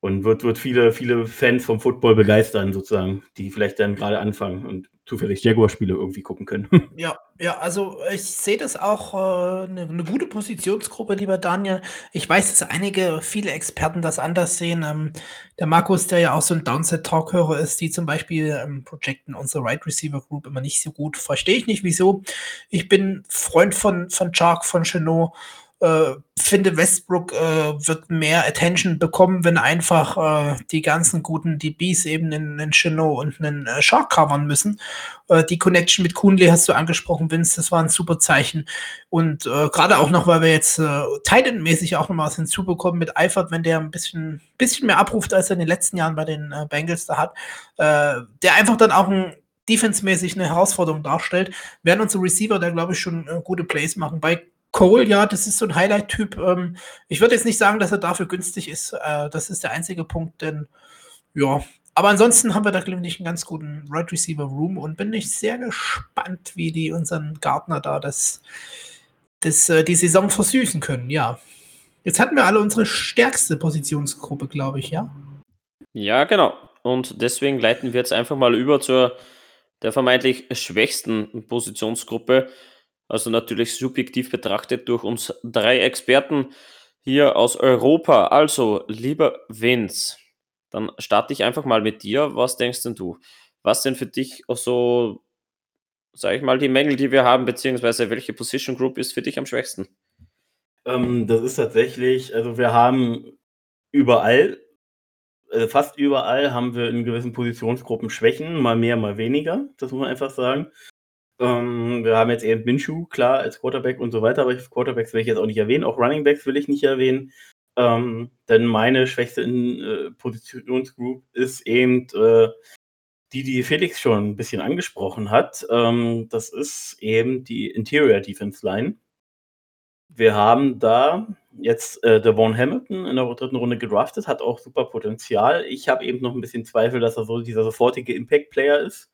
S2: und wird, wird viele, viele Fans vom Football begeistern, sozusagen, die vielleicht dann gerade anfangen und zufällig Jaguar-Spiele irgendwie gucken können.
S1: Ja, ja, also ich sehe das auch äh, eine, eine gute Positionsgruppe, lieber Daniel. Ich weiß, dass einige, viele Experten das anders sehen. Ähm, der Markus, der ja auch so ein Downset-Talk-Hörer ist, die zum Beispiel ähm, projecten unsere Right Receiver Group immer nicht so gut. Verstehe ich nicht, wieso. Ich bin Freund von, von Chark, von Chenot äh, finde, Westbrook äh, wird mehr Attention bekommen, wenn einfach äh, die ganzen guten DBs eben einen, Chenot und einen äh, Shark covern müssen. Äh, die Connection mit Kuhnle hast du angesprochen, Vince, das war ein super Zeichen. Und gerade auch noch, weil wir jetzt äh, Titan-mäßig auch noch was hinzubekommen mit Eifert, wenn der ein bisschen, bisschen mehr abruft, als er in den letzten Jahren bei den Bengals da hat, der einfach dann auch ein defensemäßig eine Herausforderung darstellt, werden unsere Receiver da, glaube ich, schon gute Plays machen. Bei Cole, ja, das ist so ein Highlight-Typ. Ähm, ich würde jetzt nicht sagen, dass er dafür günstig ist. Äh, das ist der einzige Punkt, denn ja. Aber ansonsten haben wir da, glaube ich, einen ganz guten Right Receiver Room und bin ich sehr gespannt, wie die unseren Gartner da das, das, äh, die Saison versüßen können, ja. Jetzt hatten wir alle unsere stärkste Positionsgruppe, glaube ich, ja?
S3: Ja, genau. Und deswegen leiten wir jetzt einfach mal über zur der vermeintlich schwächsten Positionsgruppe. Also natürlich subjektiv betrachtet durch uns drei Experten hier aus Europa. Also, lieber Vince, dann starte ich einfach mal mit dir. Was denkst denn du? Was denn für dich auch so, sage ich mal, die Mängel, die wir haben, beziehungsweise welche Position Group ist für dich am schwächsten?
S2: Ähm, das ist tatsächlich, also wir haben überall, also fast überall haben wir in gewissen Positionsgruppen Schwächen, mal mehr, mal weniger, das muss man einfach sagen. Ähm, wir haben jetzt eben Minshu, klar, als Quarterback und so weiter, aber Quarterbacks will ich jetzt auch nicht erwähnen, auch Runningbacks will ich nicht erwähnen. Ähm, denn meine schwächste äh, Positionsgroup ist eben äh, die, die Felix schon ein bisschen angesprochen hat. Ähm, das ist eben die Interior Defense Line. Wir haben da jetzt äh, Devon Hamilton in der dritten Runde gedraftet, hat auch super Potenzial. Ich habe eben noch ein bisschen Zweifel, dass er so dieser sofortige Impact-Player ist.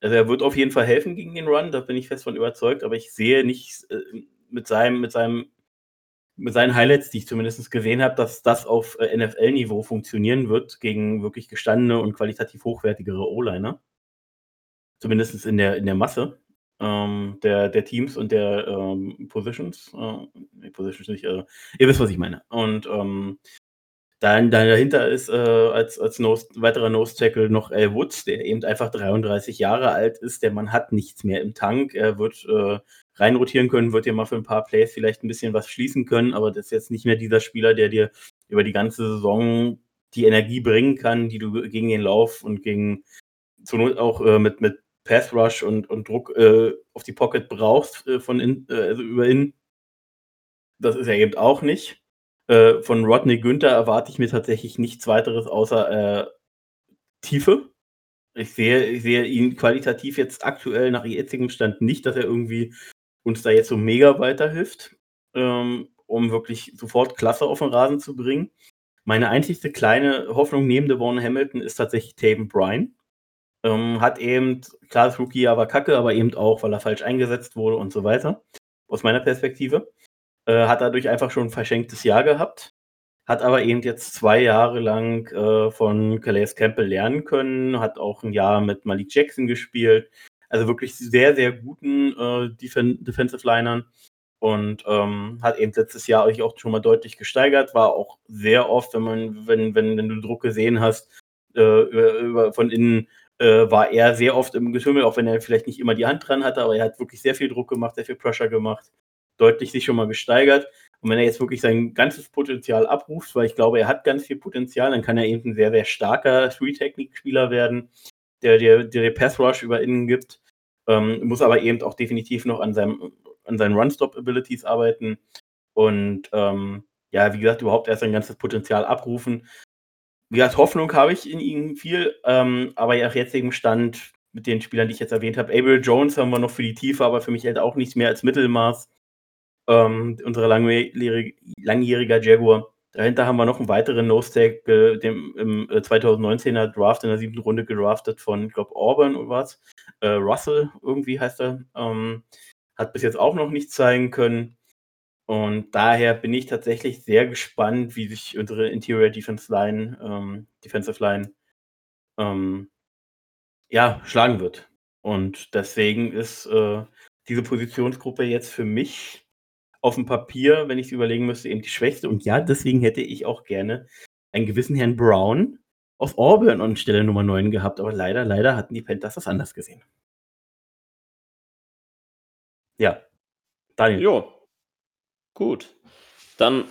S2: Also er wird auf jeden Fall helfen gegen den Run, da bin ich fest von überzeugt, aber ich sehe nicht äh, mit seinem, mit seinem, mit seinen Highlights, die ich zumindest gesehen habe, dass das auf äh, NFL-Niveau funktionieren wird gegen wirklich gestandene und qualitativ hochwertigere O-Liner. Zumindest in der, in der Masse. ähm, der, der Teams und der ähm, Positions. Äh, Positions nicht, äh, ihr wisst, was ich meine. Und ähm, dann, dann dahinter ist äh, als, als Nose, weiterer Nose-Tackle noch Al Woods, der eben einfach 33 Jahre alt ist. Der Mann hat nichts mehr im Tank. Er wird äh, reinrotieren können, wird dir mal für ein paar Plays vielleicht ein bisschen was schließen können, aber das ist jetzt nicht mehr dieser Spieler, der dir über die ganze Saison die Energie bringen kann, die du gegen den Lauf und gegen zur Not auch äh, mit, mit Pass Rush und, und Druck äh, auf die Pocket brauchst äh, von in, äh, also über innen. Das ist er eben auch nicht. Äh, von Rodney Günther erwarte ich mir tatsächlich nichts weiteres außer äh, Tiefe. Ich sehe, ich sehe ihn qualitativ jetzt aktuell nach jetzigem Stand nicht, dass er irgendwie uns da jetzt so mega weiterhilft, ähm, um wirklich sofort Klasse auf den Rasen zu bringen. Meine einzigste kleine Hoffnung neben Devon Hamilton ist tatsächlich Taven Bryan. Ähm, hat eben, klar, das Rookie aber kacke, aber eben auch, weil er falsch eingesetzt wurde und so weiter. Aus meiner Perspektive. Äh, hat dadurch einfach schon ein verschenktes Jahr gehabt. Hat aber eben jetzt zwei Jahre lang äh, von Calais Campbell lernen können. Hat auch ein Jahr mit Malik Jackson gespielt. Also wirklich sehr, sehr guten äh, Defen Defensive Linern. Und ähm, hat eben letztes Jahr euch auch schon mal deutlich gesteigert. War auch sehr oft, wenn man, wenn, wenn, wenn du Druck gesehen hast, äh, über, über, von innen äh, war er sehr oft im Getümmel, auch wenn er vielleicht nicht immer die Hand dran hatte, aber er hat wirklich sehr viel Druck gemacht, sehr viel Pressure gemacht deutlich sich schon mal gesteigert. Und wenn er jetzt wirklich sein ganzes Potenzial abruft, weil ich glaube, er hat ganz viel Potenzial, dann kann er eben ein sehr, sehr starker Three-Technik-Spieler werden, der dir der, Pass-Rush über innen gibt. Ähm, muss aber eben auch definitiv noch an, seinem, an seinen Run-Stop-Abilities arbeiten. Und ähm, ja, wie gesagt, überhaupt erst sein ganzes Potenzial abrufen. Wie gesagt, Hoffnung habe ich in ihm viel, ähm, aber nach jetzigem Stand mit den Spielern, die ich jetzt erwähnt habe, Abel Jones haben wir noch für die Tiefe, aber für mich halt auch nichts mehr als Mittelmaß ähm, unser langjährig, langjähriger Jaguar. Dahinter haben wir noch einen weiteren Nose-Tag, äh, dem im 2019er äh, Draft in der siebten Runde gedraftet von, ich glaube, Auburn oder was. Äh, Russell, irgendwie heißt er. Ähm, hat bis jetzt auch noch nichts zeigen können. Und daher bin ich tatsächlich sehr gespannt, wie sich unsere Interior Defense Line, ähm, Defensive Line, ähm, ja, schlagen wird. Und deswegen ist äh, diese Positionsgruppe jetzt für mich auf dem Papier, wenn ich es überlegen müsste, eben die schwächste. Und ja, deswegen hätte ich auch gerne einen gewissen Herrn Brown auf Auburn an Stelle Nummer 9 gehabt. Aber leider, leider hatten die Panthers das anders gesehen. Ja,
S3: Daniel. Jo, gut. Dann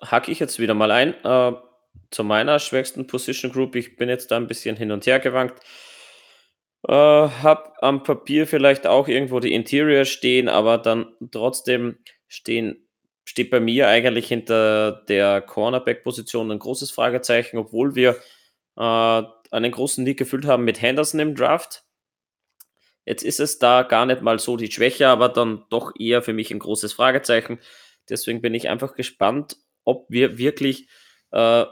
S3: hacke ich jetzt wieder mal ein äh, zu meiner schwächsten Position Group. Ich bin jetzt da ein bisschen hin und her gewankt. Äh, hab am Papier vielleicht auch irgendwo die Interior stehen, aber dann trotzdem stehen, steht bei mir eigentlich hinter der Cornerback-Position ein großes Fragezeichen, obwohl wir äh, einen großen Nick gefüllt haben mit Henderson im Draft. Jetzt ist es da gar nicht mal so die Schwäche, aber dann doch eher für mich ein großes Fragezeichen. Deswegen bin ich einfach gespannt, ob wir wirklich äh,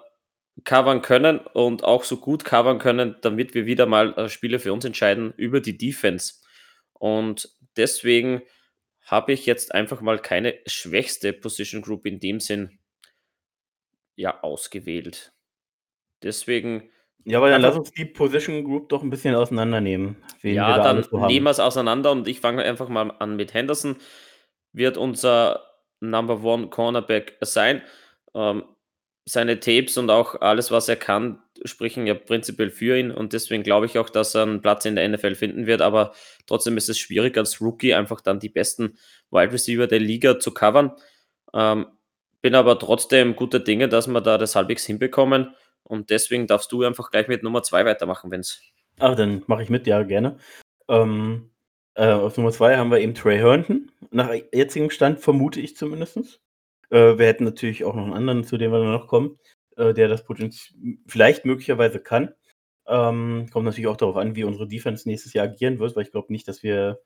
S3: covern können und auch so gut covern können, damit wir wieder mal äh, Spiele für uns entscheiden über die Defense. Und deswegen habe ich jetzt einfach mal keine schwächste Position Group in dem Sinn ja ausgewählt. Deswegen.
S2: Ja, aber dann lass uns die Position Group doch ein bisschen auseinandernehmen.
S3: Ja, da dann so nehmen wir es auseinander und ich fange einfach mal an mit Henderson. Wird unser Number One Cornerback sein. Ähm, seine Tapes und auch alles, was er kann, sprechen ja prinzipiell für ihn und deswegen glaube ich auch, dass er einen Platz in der NFL finden wird, aber trotzdem ist es schwierig als Rookie einfach dann die besten Wide Receiver der Liga zu covern. Ähm, bin aber trotzdem guter Dinge, dass wir da das halbwegs hinbekommen und deswegen darfst du einfach gleich mit Nummer zwei weitermachen, wenn's.
S2: Ah, dann mache ich mit, ja, gerne. Ähm, äh, auf Nummer zwei haben wir eben Trey Herndon. Nach jetzigem Stand vermute ich zumindest. Äh, wir hätten natürlich auch noch einen anderen, zu dem wir dann noch kommen, äh, der das Potenzial vielleicht möglicherweise kann. Ähm, kommt natürlich auch darauf an, wie unsere Defense nächstes Jahr agieren wird, weil ich glaube nicht, dass wir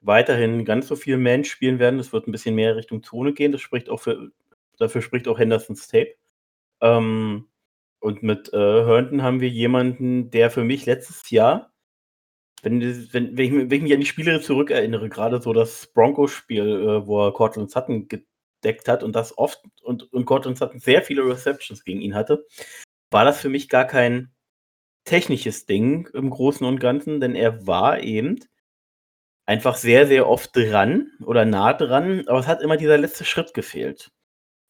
S2: weiterhin ganz so viel Man spielen werden. Es wird ein bisschen mehr Richtung Zone gehen. Das spricht auch für, dafür spricht auch Hendersons Tape. Ähm, und mit äh, Herndon haben wir jemanden, der für mich letztes Jahr, wenn, wenn, wenn, ich, wenn ich mich an die Spiele zurückerinnere, gerade so das Broncos-Spiel, äh, wo er Cortland Sutton entdeckt hat und das oft und, und Cortland Sutton sehr viele Receptions gegen ihn hatte, war das für mich gar kein technisches Ding im Großen und Ganzen, denn er war eben einfach sehr, sehr oft dran oder nah dran, aber es hat immer dieser letzte Schritt gefehlt.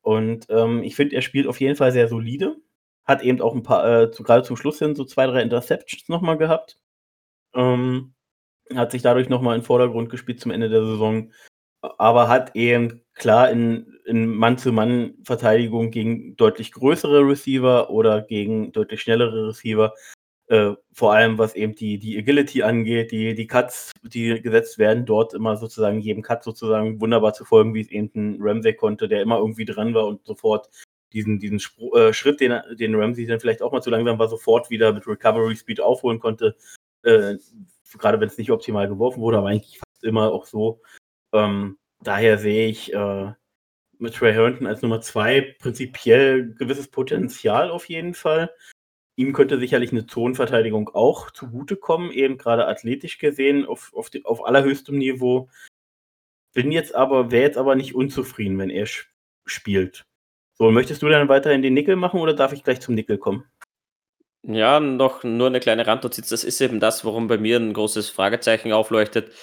S2: Und ähm, ich finde, er spielt auf jeden Fall sehr solide. Hat eben auch ein paar, äh, zu, gerade zum Schluss hin, so zwei, drei Interceptions nochmal gehabt. Ähm, hat sich dadurch nochmal in den Vordergrund gespielt zum Ende der Saison. Aber hat eben klar in, in Mann-zu-Mann-Verteidigung gegen deutlich größere Receiver oder gegen deutlich schnellere Receiver äh, vor allem was eben die, die Agility angeht, die, die Cuts, die gesetzt werden, dort immer sozusagen jedem Cut sozusagen wunderbar zu folgen, wie es eben ein Ramsey konnte, der immer irgendwie dran war und sofort diesen, diesen Spr äh, Schritt, den, den Ramsey dann vielleicht auch mal zu langsam war, sofort wieder mit Recovery Speed aufholen konnte. Äh, gerade wenn es nicht optimal geworfen wurde, aber eigentlich fast immer auch so. Ähm, daher sehe ich äh, mit Trey Herndon als Nummer zwei prinzipiell gewisses Potenzial auf jeden Fall. Ihm könnte sicherlich eine Zonenverteidigung auch zugutekommen, eben gerade athletisch gesehen auf, auf, die, auf allerhöchstem Niveau. Bin jetzt aber, wäre jetzt aber nicht unzufrieden, wenn er spielt. So, möchtest du dann weiterhin den Nickel machen oder darf ich gleich zum Nickel kommen?
S3: Ja, noch nur eine kleine Randnotiz. Das ist eben das, warum bei mir ein großes Fragezeichen aufleuchtet.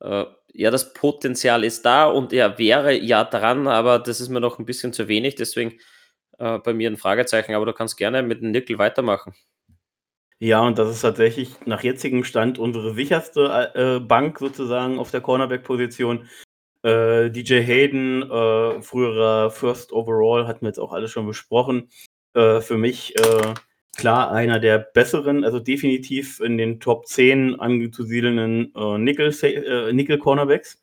S3: Äh, ja, das Potenzial ist da und er wäre ja dran, aber das ist mir noch ein bisschen zu wenig. Deswegen äh, bei mir ein Fragezeichen, aber du kannst gerne mit dem Nickel weitermachen.
S2: Ja, und das ist tatsächlich nach jetzigem Stand unsere sicherste äh, Bank sozusagen auf der Cornerback-Position. Äh, DJ Hayden, äh, früherer First Overall, hatten wir jetzt auch alles schon besprochen. Äh, für mich äh, klar einer der besseren, also definitiv in den Top 10 anzusiedelnden äh, Nickel, Nickel Cornerbacks.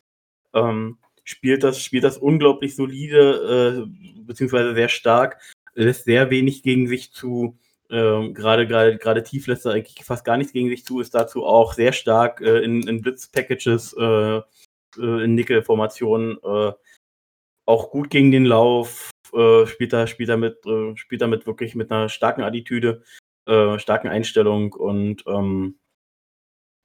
S2: Ähm, spielt das, spielt das unglaublich solide, äh, beziehungsweise sehr stark, lässt sehr wenig gegen sich zu. Ähm, gerade tief lässt er eigentlich fast gar nichts gegen sich zu, ist dazu auch sehr stark äh, in, in Blitz-Packages, äh, äh in Nickel-Formationen, äh, auch gut gegen den Lauf, äh, spielt er spielt damit äh, spielt damit wirklich mit einer starken Attitüde, starken Einstellung und ähm,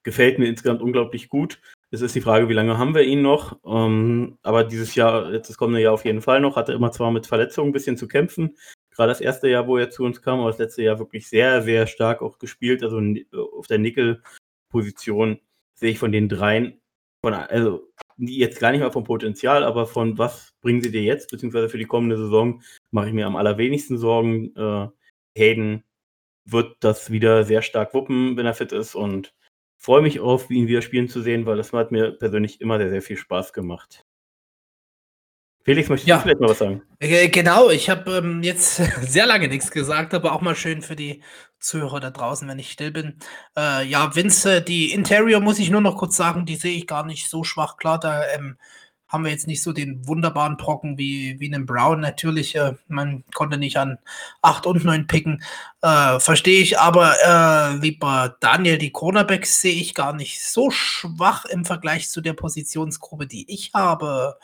S2: gefällt mir insgesamt unglaublich gut. Es ist die Frage, wie lange haben wir ihn noch? Ähm, aber dieses Jahr, jetzt das kommende Jahr auf jeden Fall noch, hatte immer zwar mit Verletzungen ein bisschen zu kämpfen. Gerade das erste Jahr, wo er zu uns kam, aber das letzte Jahr wirklich sehr, sehr stark auch gespielt. Also auf der Nickel-Position sehe ich von den dreien, von, also jetzt gar nicht mal vom Potenzial, aber von was bringen sie dir jetzt, beziehungsweise für die kommende Saison, mache ich mir am allerwenigsten Sorgen. Äh, Hayden wird das wieder sehr stark wuppen, wenn er fit ist und freue mich auf, ihn wieder spielen zu sehen, weil das hat mir persönlich immer sehr, sehr viel Spaß gemacht. Felix, möchtest ja. du vielleicht mal was sagen?
S1: Äh, genau, ich habe ähm, jetzt sehr lange nichts gesagt, aber auch mal schön für die Zuhörer da draußen, wenn ich still bin. Äh, ja, Vince, die Interior muss ich nur noch kurz sagen, die sehe ich gar nicht so schwach. Klar, da ähm, haben wir jetzt nicht so den wunderbaren Brocken wie, wie einen Brown. Natürlich, äh, man konnte nicht an 8 und 9 picken. Äh, Verstehe ich, aber äh, lieber Daniel, die Cornerbacks sehe ich gar nicht so schwach im Vergleich zu der Positionsgruppe, die ich habe.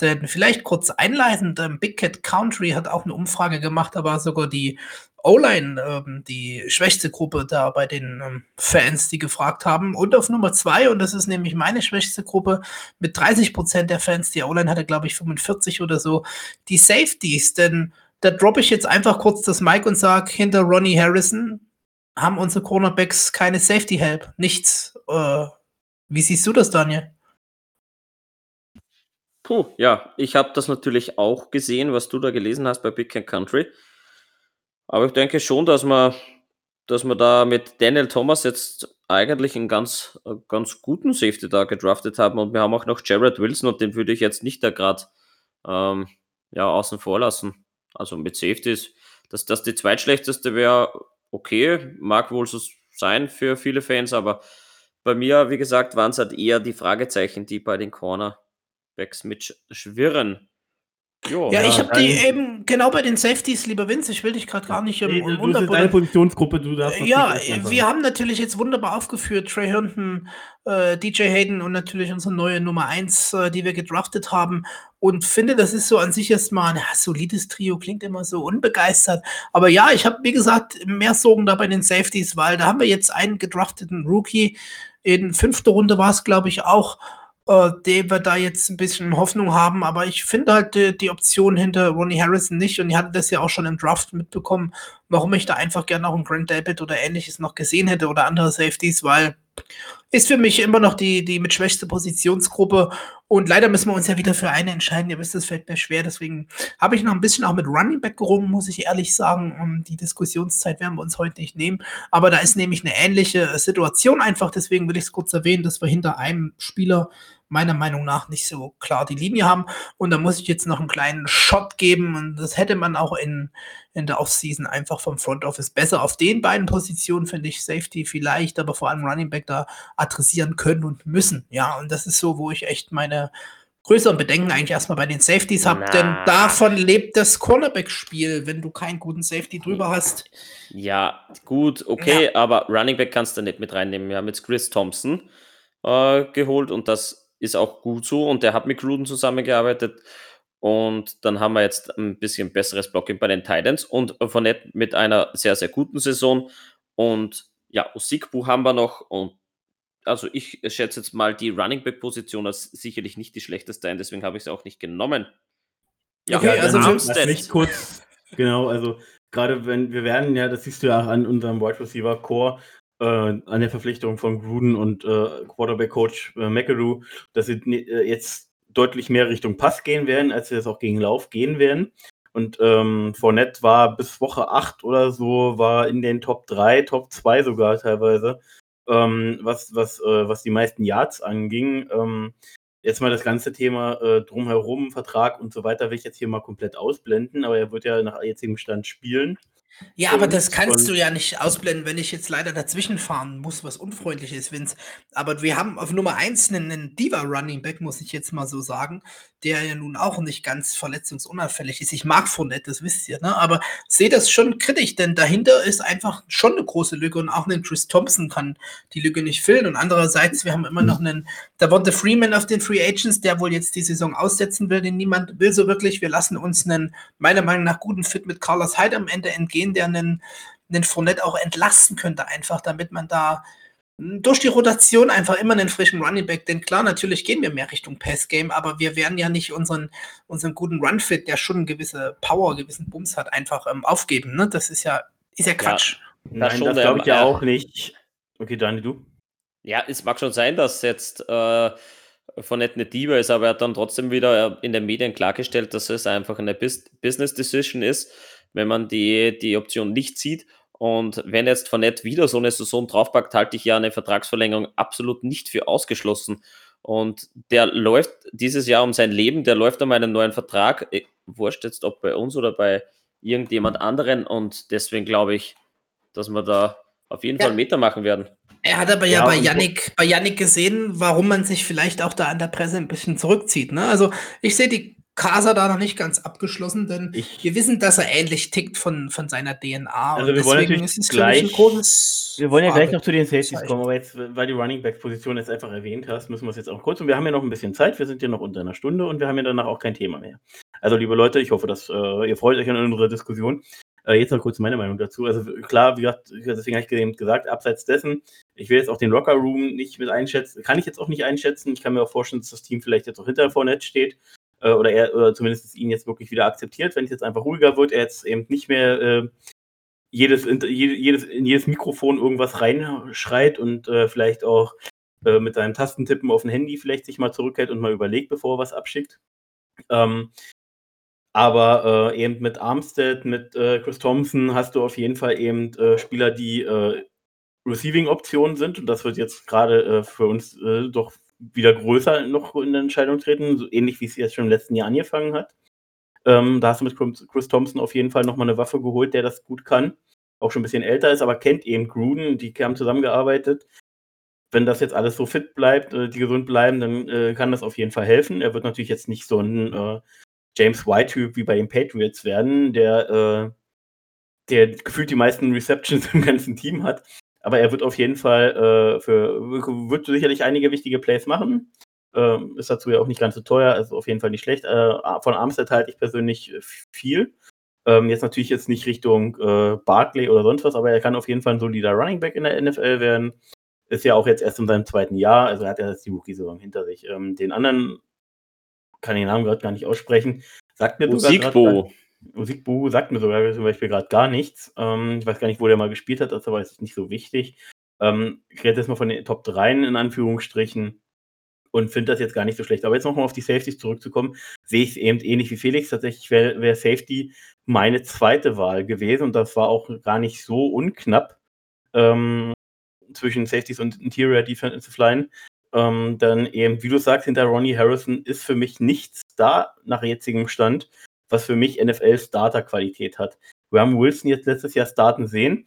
S1: Denn vielleicht kurz einleitend, ähm, Big Cat Country hat auch eine Umfrage gemacht, da war sogar die O-Line ähm, die schwächste Gruppe da bei den ähm, Fans, die gefragt haben. Und auf Nummer zwei, und das ist nämlich meine schwächste Gruppe, mit 30 Prozent der Fans, die O-Line hatte, glaube ich, 45 oder so, die Safeties. Denn da droppe ich jetzt einfach kurz das Mic und sage, hinter Ronnie Harrison haben unsere Cornerbacks keine Safety-Help. Nichts. Äh, wie siehst du das, Daniel?
S3: Puh, ja, ich habe das natürlich auch gesehen, was du da gelesen hast bei Big Can Country. Aber ich denke schon, dass man, dass man da mit Daniel Thomas jetzt eigentlich einen ganz, ganz guten Safety da gedraftet haben. Und wir haben auch noch Jared Wilson und den würde ich jetzt nicht da gerade ähm, ja, außen vor lassen. Also mit Safeties. Dass das die zweitschlechteste wäre, okay, mag wohl so sein für viele Fans, aber bei mir, wie gesagt, waren es halt eher die Fragezeichen, die bei den Cornerbacks mitschwirren.
S1: Jo, ja, ja, ich habe die eben genau bei den Safeties, lieber Vince, ich will dich gerade gar nicht im, nee,
S2: im du deine Positionsgruppe, du darfst
S1: Ja, wir haben natürlich jetzt wunderbar aufgeführt, Trey Herndon, äh, DJ Hayden und natürlich unsere neue Nummer 1, äh, die wir gedraftet haben. Und finde, das ist so an sich erstmal ein ja, solides Trio, klingt immer so unbegeistert, aber ja, ich habe, wie gesagt, mehr Sorgen da bei den Safeties, weil da haben wir jetzt einen gedrafteten Rookie, in fünfter Runde war es, glaube ich, auch, äh, dem wir da jetzt ein bisschen Hoffnung haben. Aber ich finde halt die, die, Option hinter Ronnie Harrison nicht. Und ich hatte das ja auch schon im Draft mitbekommen, warum ich da einfach gerne auch einen Grant David oder ähnliches noch gesehen hätte oder andere Safeties, weil ist für mich immer noch die, die mit schwächste Positionsgruppe. Und leider müssen wir uns ja wieder für eine entscheiden. Ihr wisst, das fällt mir schwer. Deswegen habe ich noch ein bisschen auch mit Running Back gerungen, muss ich ehrlich sagen. Um die Diskussionszeit werden wir uns heute nicht nehmen. Aber da ist nämlich eine ähnliche Situation einfach. Deswegen will ich es kurz erwähnen, dass wir hinter einem Spieler meiner Meinung nach nicht so klar die Linie haben. Und da muss ich jetzt noch einen kleinen Shot geben. Und das hätte man auch in, in der Offseason einfach vom Front Office besser auf den beiden Positionen, finde ich, Safety vielleicht, aber vor allem Running Back da adressieren können und müssen. Ja, und das ist so, wo ich echt meine größeren Bedenken eigentlich erstmal bei den Safeties habe, denn davon lebt das Cornerback-Spiel, wenn du keinen guten Safety drüber hast.
S3: Ja, gut, okay, ja. aber Running Back kannst du nicht mit reinnehmen. Wir haben jetzt Chris Thompson äh, geholt und das ist auch gut so und der hat mit Gruden zusammengearbeitet. Und dann haben wir jetzt ein bisschen besseres Blocking bei den Titans und Fournette mit einer sehr, sehr guten Saison. Und ja, Osikbu haben wir noch. Und also ich schätze jetzt mal die Running Back Position als sicherlich nicht die schlechteste ein, deswegen habe ich sie auch nicht genommen.
S2: Ja, okay, also Armstead. Nicht kurz, genau, also gerade wenn wir werden ja, das siehst du ja an unserem Wide Receiver Core, an der Verpflichtung von Gruden und äh, Quarterback-Coach äh, McAdoo, dass sie äh, jetzt deutlich mehr Richtung Pass gehen werden, als sie das auch gegen Lauf gehen werden. Und ähm, Fournette war bis Woche 8 oder so, war in den Top 3, Top 2 sogar teilweise, ähm, was, was, äh, was die meisten Yards anging. Ähm, jetzt mal das ganze Thema äh, drumherum, Vertrag und so weiter, will ich jetzt hier mal komplett ausblenden, aber er wird ja nach jetzigem Stand spielen.
S1: Ja, aber das kannst du ja nicht ausblenden, wenn ich jetzt leider dazwischen fahren muss, was unfreundlich ist, Vince. Aber wir haben auf Nummer 1 einen, Diva-Running Back, muss ich jetzt mal so sagen, der ja nun auch nicht ganz verletzungsunauffällig ist. Ich mag Fournette, das wisst ihr, ne? aber sehe das schon kritisch, denn dahinter ist einfach schon eine große Lücke und auch ein Chris Thompson kann die Lücke nicht füllen. Und andererseits, wir haben immer noch einen Davonte Freeman auf den Free Agents, der wohl jetzt die Saison aussetzen will, den niemand will so wirklich. Wir lassen uns einen, meiner Meinung nach, guten Fit mit Carlos Hyde am Ende entgehen, der einen, einen Fournette auch entlasten könnte, einfach, damit man da durch die Rotation einfach immer einen frischen Running Back, denn klar, natürlich gehen wir mehr Richtung Pass-Game, aber wir werden ja nicht unseren, unseren guten Run-Fit, der schon eine gewisse Power, gewissen Bums hat, einfach ähm, aufgeben. Ne? Das ist ja, ist ja Quatsch.
S2: Ja, Nein, das glaube ich ja auch nicht. Okay, Dani, du?
S3: Ja, es mag schon sein, dass jetzt äh, von nicht eine Diva ist, aber er hat dann trotzdem wieder in den Medien klargestellt, dass es einfach eine Business Decision ist, wenn man die, die Option nicht sieht und wenn jetzt Fournette wieder so eine Saison draufpackt, halte ich ja eine Vertragsverlängerung absolut nicht für ausgeschlossen. Und der läuft dieses Jahr um sein Leben, der läuft um einen neuen Vertrag. Äh, wurscht jetzt, ob bei uns oder bei irgendjemand anderen. Und deswegen glaube ich, dass wir da auf jeden ja. Fall Meter machen werden.
S1: Er hat aber ja, ja bei Yannick, bei Yannick gesehen, warum man sich vielleicht auch da an der Presse ein bisschen zurückzieht. Ne? Also ich sehe die Casa da noch nicht ganz abgeschlossen, denn ich, wir wissen, dass er ähnlich tickt von, von seiner DNA.
S2: Also wir wollen natürlich ist es, gleich, ein großes wir wollen ja gleich noch zu den Safeties kommen, aber jetzt, weil die Running Back Position jetzt einfach erwähnt hast, müssen wir es jetzt auch kurz und wir haben ja noch ein bisschen Zeit, wir sind ja noch unter einer Stunde und wir haben ja danach auch kein Thema mehr. Also liebe Leute, ich hoffe, dass äh, ihr freut euch an unserer Diskussion. Äh, jetzt noch kurz meine Meinung dazu. Also klar, wie gesagt, deswegen habe ich gesagt, abseits dessen, ich will jetzt auch den Locker Room nicht mit einschätzen, kann ich jetzt auch nicht einschätzen. Ich kann mir auch vorstellen, dass das Team vielleicht jetzt auch hinter Fournette steht äh, oder er oder zumindest ihn jetzt wirklich wieder akzeptiert, wenn es jetzt einfach ruhiger wird, er jetzt eben nicht mehr äh, jedes, jedes, in jedes Mikrofon irgendwas reinschreit und äh, vielleicht auch äh, mit seinem Tastentippen auf dem Handy vielleicht sich mal zurückhält und mal überlegt, bevor er was abschickt. Ähm, aber äh, eben mit Armstead, mit äh, Chris Thompson hast du auf jeden Fall eben äh, Spieler, die äh, Receiving-Optionen sind. Und das wird jetzt gerade äh, für uns doch wieder größer noch in der Entscheidung treten, so ähnlich wie es jetzt schon im letzten Jahr angefangen hat. Ähm, da hast du mit Chris Thompson auf jeden Fall nochmal eine Waffe geholt, der das gut kann. Auch schon ein bisschen älter ist, aber kennt eben Gruden, die haben zusammengearbeitet. Wenn das jetzt alles so fit bleibt, äh, die gesund bleiben, dann äh, kann das auf jeden Fall helfen. Er wird natürlich jetzt nicht so ein äh, James White-Typ wie bei den Patriots werden, der, äh, der gefühlt die meisten Receptions im ganzen Team hat. Aber er wird auf jeden Fall äh, für, wird sicherlich einige wichtige Plays machen. Ähm, ist dazu ja auch nicht ganz so teuer, also auf jeden Fall nicht schlecht. Äh, von Armstead halte ich persönlich viel. Ähm, jetzt natürlich jetzt nicht Richtung äh, Barkley oder sonst was, aber er kann auf jeden Fall ein solider Running Back in der NFL werden. Ist ja auch jetzt erst in seinem zweiten Jahr, also er hat ja jetzt die Rookie-Saison hinter sich. Ähm, den anderen kann ich den Namen gerade gar nicht aussprechen. Sagt mir
S3: Musikbo.
S2: Musikbo sagt mir sogar zum Beispiel gerade gar nichts. Ähm, ich weiß gar nicht, wo der mal gespielt hat, das ist aber jetzt nicht so wichtig. Ähm, ich rede jetzt mal von den Top 3 in Anführungsstrichen und finde das jetzt gar nicht so schlecht. Aber jetzt nochmal auf die Safeties zurückzukommen, sehe ich es eben ähnlich wie Felix. Tatsächlich wäre wär Safety meine zweite Wahl gewesen und das war auch gar nicht so unknapp ähm, zwischen Safeties und Interior Defensive Line. Ähm, dann eben, wie du sagst, hinter Ronnie Harrison ist für mich nichts da nach jetzigem Stand, was für mich NFL-Starter-Qualität hat. Wir haben Wilson jetzt letztes Jahr starten sehen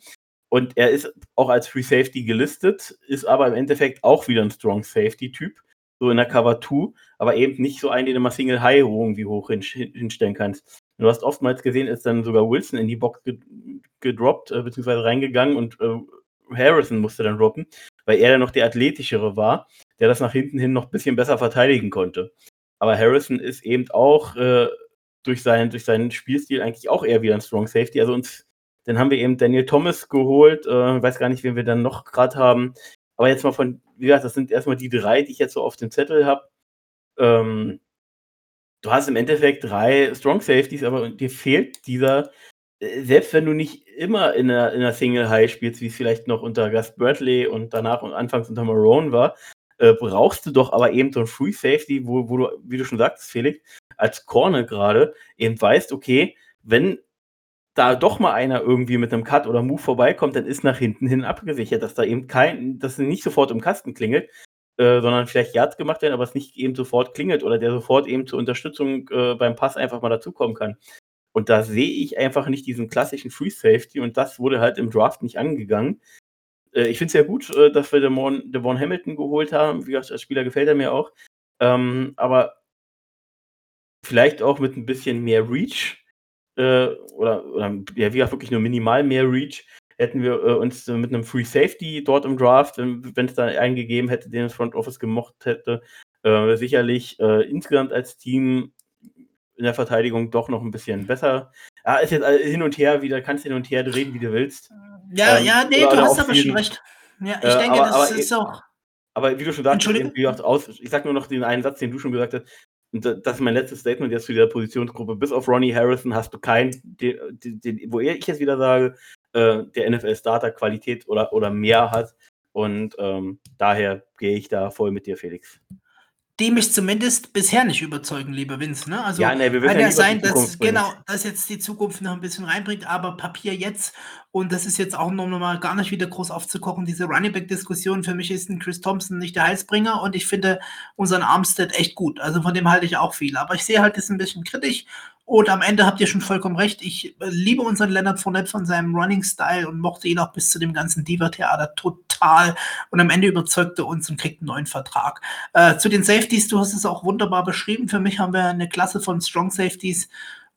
S2: und er ist auch als Free Safety gelistet, ist aber im Endeffekt auch wieder ein Strong Safety-Typ, so in der Cover 2, aber eben nicht so einen, den du mal Single High irgendwie hoch hinstellen kannst. Du hast oftmals gesehen, ist dann sogar Wilson in die Box gedroppt, äh, beziehungsweise reingegangen und äh, Harrison musste dann droppen, weil er dann noch der athletischere war, der das nach hinten hin noch ein bisschen besser verteidigen konnte. Aber Harrison ist eben auch äh, durch, seinen, durch seinen Spielstil eigentlich auch eher wieder ein Strong Safety. Also uns, dann haben wir eben Daniel Thomas geholt, äh, weiß gar nicht, wen wir dann noch gerade haben. Aber jetzt mal von, wie gesagt, das sind erstmal die drei, die ich jetzt so auf dem Zettel habe. Ähm, du hast im Endeffekt drei Strong Safeties, aber dir fehlt dieser äh, selbst wenn du nicht immer in einer, in einer Single High spielst, wie es vielleicht noch unter Gus Bradley und danach und anfangs unter Marone war, äh, brauchst du doch aber eben so ein Free Safety, wo, wo du, wie du schon sagst, Felix, als Corner gerade eben weißt, okay, wenn da doch mal einer irgendwie mit einem Cut oder Move vorbeikommt, dann ist nach hinten hin abgesichert, dass da eben kein, dass nicht sofort im Kasten klingelt, äh, sondern vielleicht Yards gemacht werden, aber es nicht eben sofort klingelt oder der sofort eben zur Unterstützung äh, beim Pass einfach mal dazukommen kann. Und da sehe ich einfach nicht diesen klassischen Free Safety und das wurde halt im Draft nicht angegangen. Äh, ich finde es ja gut, äh, dass wir Devon, Devon Hamilton geholt haben. Wie gesagt, als Spieler gefällt er mir auch. Ähm, aber vielleicht auch mit ein bisschen mehr Reach äh, oder, oder ja, wie gesagt, wirklich nur minimal mehr Reach hätten wir äh, uns mit einem Free Safety dort im Draft, wenn es da einen gegeben hätte, den das Front Office gemocht hätte, äh, sicherlich äh, insgesamt als Team in der Verteidigung doch noch ein bisschen besser. Ja, ist jetzt hin und her wieder, kannst hin und her reden, wie du willst.
S1: Ja, ähm, ja, nee, du hast aber schon recht. Ja, ich äh, denke, aber, das aber, ist auch.
S2: Aber wie du schon sagst, wie gesagt, aus, ich sag nur noch den einen Satz, den du schon gesagt hast. Und das ist mein letztes Statement jetzt zu dieser Positionsgruppe. Bis auf Ronnie Harrison hast du keinen, den, den, wo ich jetzt wieder sage, äh, der NFL-Starter-Qualität oder, oder mehr hat. Und ähm, daher gehe ich da voll mit dir, Felix
S1: die mich zumindest bisher nicht überzeugen, lieber Vince. Ne? Also
S2: ja, nee, wir
S1: kann ja, ja sein, dass genau, dass jetzt die Zukunft noch ein bisschen reinbringt, aber Papier jetzt und das ist jetzt auch nochmal gar nicht wieder groß aufzukochen. Diese Running Back Diskussion für mich ist ein Chris Thompson nicht der Heilsbringer und ich finde unseren Armstead echt gut. Also von dem halte ich auch viel, aber ich sehe halt das ein bisschen kritisch und am Ende habt ihr schon vollkommen recht. Ich äh, liebe unseren Leonard Fournette von seinem Running-Style und mochte ihn auch bis zu dem ganzen Diva-Theater total. Und am Ende überzeugte uns und kriegt einen neuen Vertrag. Äh, zu den Safeties, du hast es auch wunderbar beschrieben. Für mich haben wir eine Klasse von Strong Safeties.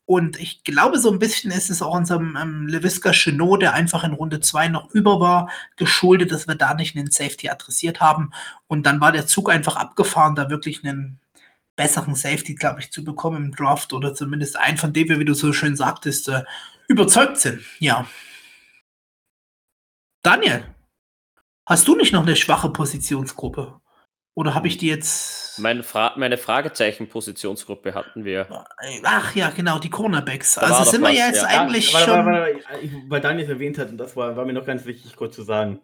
S1: Und ich glaube, so ein bisschen ist es auch unserem ähm, Leviska Chenot, der einfach in Runde 2 noch über war, geschuldet, dass wir da nicht einen Safety adressiert haben. Und dann war der Zug einfach abgefahren, da wirklich einen besseren Safety, glaube ich, zu bekommen im Draft oder zumindest einen, von dem wir, wie du so schön sagtest, äh, überzeugt sind. Ja. Daniel, hast du nicht noch eine schwache Positionsgruppe? Oder habe ich die jetzt.
S3: Meine, Fra meine Fragezeichen-Positionsgruppe hatten wir.
S1: Ach ja, genau, die Cornerbacks. Da also sind wir ja jetzt ja. eigentlich
S2: warte,
S1: schon.
S2: Warte, warte, weil Daniel es erwähnt hat, und das war, war mir noch ganz wichtig, kurz zu sagen.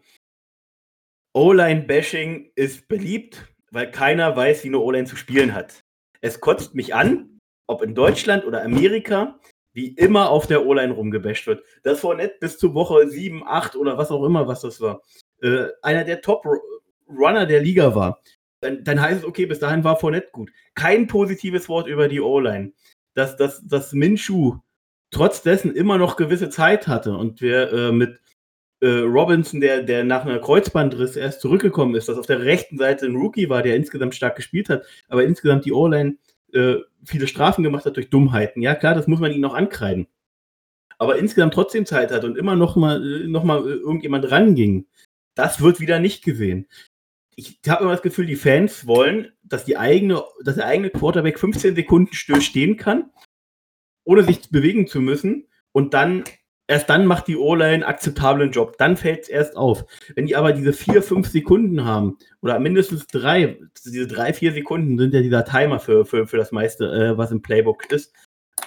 S2: O-Line-Bashing ist beliebt, weil keiner weiß, wie eine O-Line zu spielen hat. Es kotzt mich an, ob in Deutschland oder Amerika, wie immer auf der O-Line rumgebasht wird. Das Fournette bis zur Woche 7, 8 oder was auch immer, was das war, äh, einer der Top-Runner der Liga war. Dann, dann, heißt es, okay, bis dahin war Fournette gut. Kein positives Wort über die O-Line. Dass, dass, dass Minshu trotz dessen immer noch gewisse Zeit hatte und wir äh, mit Robinson, der, der nach einer Kreuzbandriss erst zurückgekommen ist, dass auf der rechten Seite ein Rookie war, der insgesamt stark gespielt hat, aber insgesamt die O-Line äh, viele Strafen gemacht hat durch Dummheiten. Ja, klar, das muss man ihnen noch ankreiden. Aber insgesamt trotzdem Zeit hat und immer noch mal, äh, noch mal äh, irgendjemand ranging, das wird wieder nicht gesehen. Ich habe immer das Gefühl, die Fans wollen, dass, die eigene, dass der eigene Quarterback 15 Sekunden still stehen kann, ohne sich bewegen zu müssen und dann erst dann macht die O-Line einen akzeptablen Job. Dann fällt es erst auf. Wenn die aber diese vier, fünf Sekunden haben, oder mindestens drei, diese drei, vier Sekunden sind ja dieser Timer für, für, für das meiste, äh, was im Playbook ist,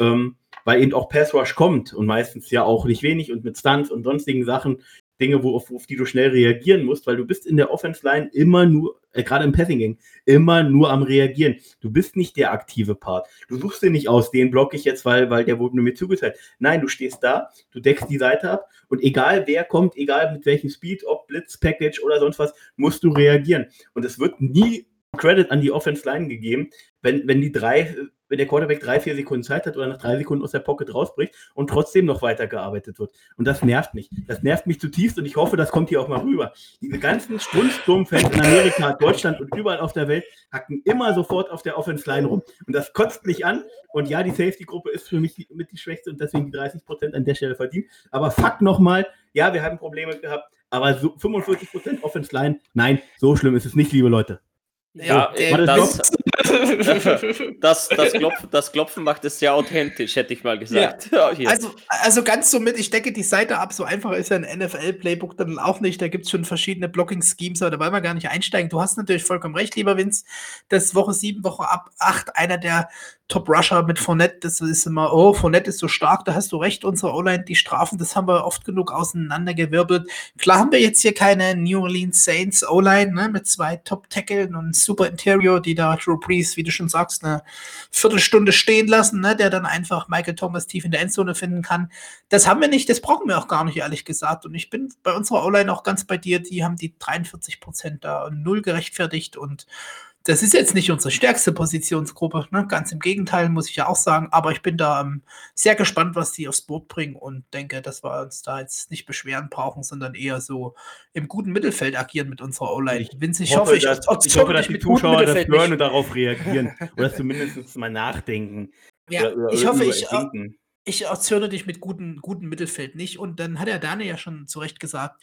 S2: ähm, weil eben auch Pass Rush kommt und meistens ja auch nicht wenig und mit Stunts und sonstigen Sachen. Dinge, wo, auf, auf, die du schnell reagieren musst, weil du bist in der Offense-Line immer nur, äh, gerade im Passing-Game, immer nur am Reagieren. Du bist nicht der aktive Part. Du suchst dir nicht aus, den block ich jetzt, weil, weil der wurde mir zugeteilt. Nein, du stehst da, du deckst die Seite ab und egal wer kommt, egal mit welchem Speed, ob Blitz, Package oder sonst was, musst du reagieren. Und es wird nie Credit an die Offense-Line gegeben, wenn, wenn die drei wenn der Quarterback drei, vier Sekunden Zeit hat oder nach drei Sekunden aus der Pocket rausbricht und trotzdem noch weitergearbeitet wird. Und das nervt mich. Das nervt mich zutiefst und ich hoffe, das kommt hier auch mal rüber. Diese ganzen Strunzsturmfans in Amerika, Deutschland und überall auf der Welt hacken immer sofort auf der Offense Line rum. Und das kotzt mich an. Und ja, die Safety-Gruppe ist für mich mit die schwächste und deswegen die 30 Prozent an der Stelle verdient. Aber fuck nochmal, ja, wir haben Probleme gehabt, aber so 45 Prozent Offense Line, nein, so schlimm ist es nicht, liebe Leute.
S3: Ja, so, das, das, das, Klopfen, das Klopfen macht es sehr authentisch, hätte ich mal gesagt.
S1: Ja. also, also ganz so mit, ich decke die Seite ab, so einfach ist ja ein NFL-Playbook dann auch nicht. Da gibt es schon verschiedene Blocking-Schemes, aber da wollen wir gar nicht einsteigen. Du hast natürlich vollkommen recht, lieber Vince. Das Woche 7, Woche 8, einer der Top-Rusher mit Fournette, das ist immer, oh, Fournette ist so stark, da hast du recht, unsere O-Line, die Strafen, das haben wir oft genug auseinandergewirbelt. Klar haben wir jetzt hier keine New Orleans Saints O-Line, ne, mit zwei Top-Tackeln und Super Interior, die da Drew Brees, wie du schon sagst, eine Viertelstunde stehen lassen, ne, der dann einfach Michael Thomas tief in der Endzone finden kann. Das haben wir nicht, das brauchen wir auch gar nicht, ehrlich gesagt. Und ich bin bei unserer O-Line auch ganz bei dir, die haben die 43 Prozent da null gerechtfertigt und das ist jetzt nicht unsere stärkste Positionsgruppe, ne? ganz im Gegenteil, muss ich ja auch sagen. Aber ich bin da ähm, sehr gespannt, was die aufs Boot bringen und denke, dass wir uns da jetzt nicht beschweren brauchen, sondern eher so im guten Mittelfeld agieren mit unserer O-Line.
S2: Ich, ich, hoffe, ich, dass, ich hoffe, dass die Zuschauer das hören und darauf reagieren oder zumindest mal nachdenken.
S1: Ja, oder, oder ich hoffe, ich, ich erzürne dich mit gutem guten Mittelfeld nicht. Und dann hat der Daniel ja schon zu Recht gesagt,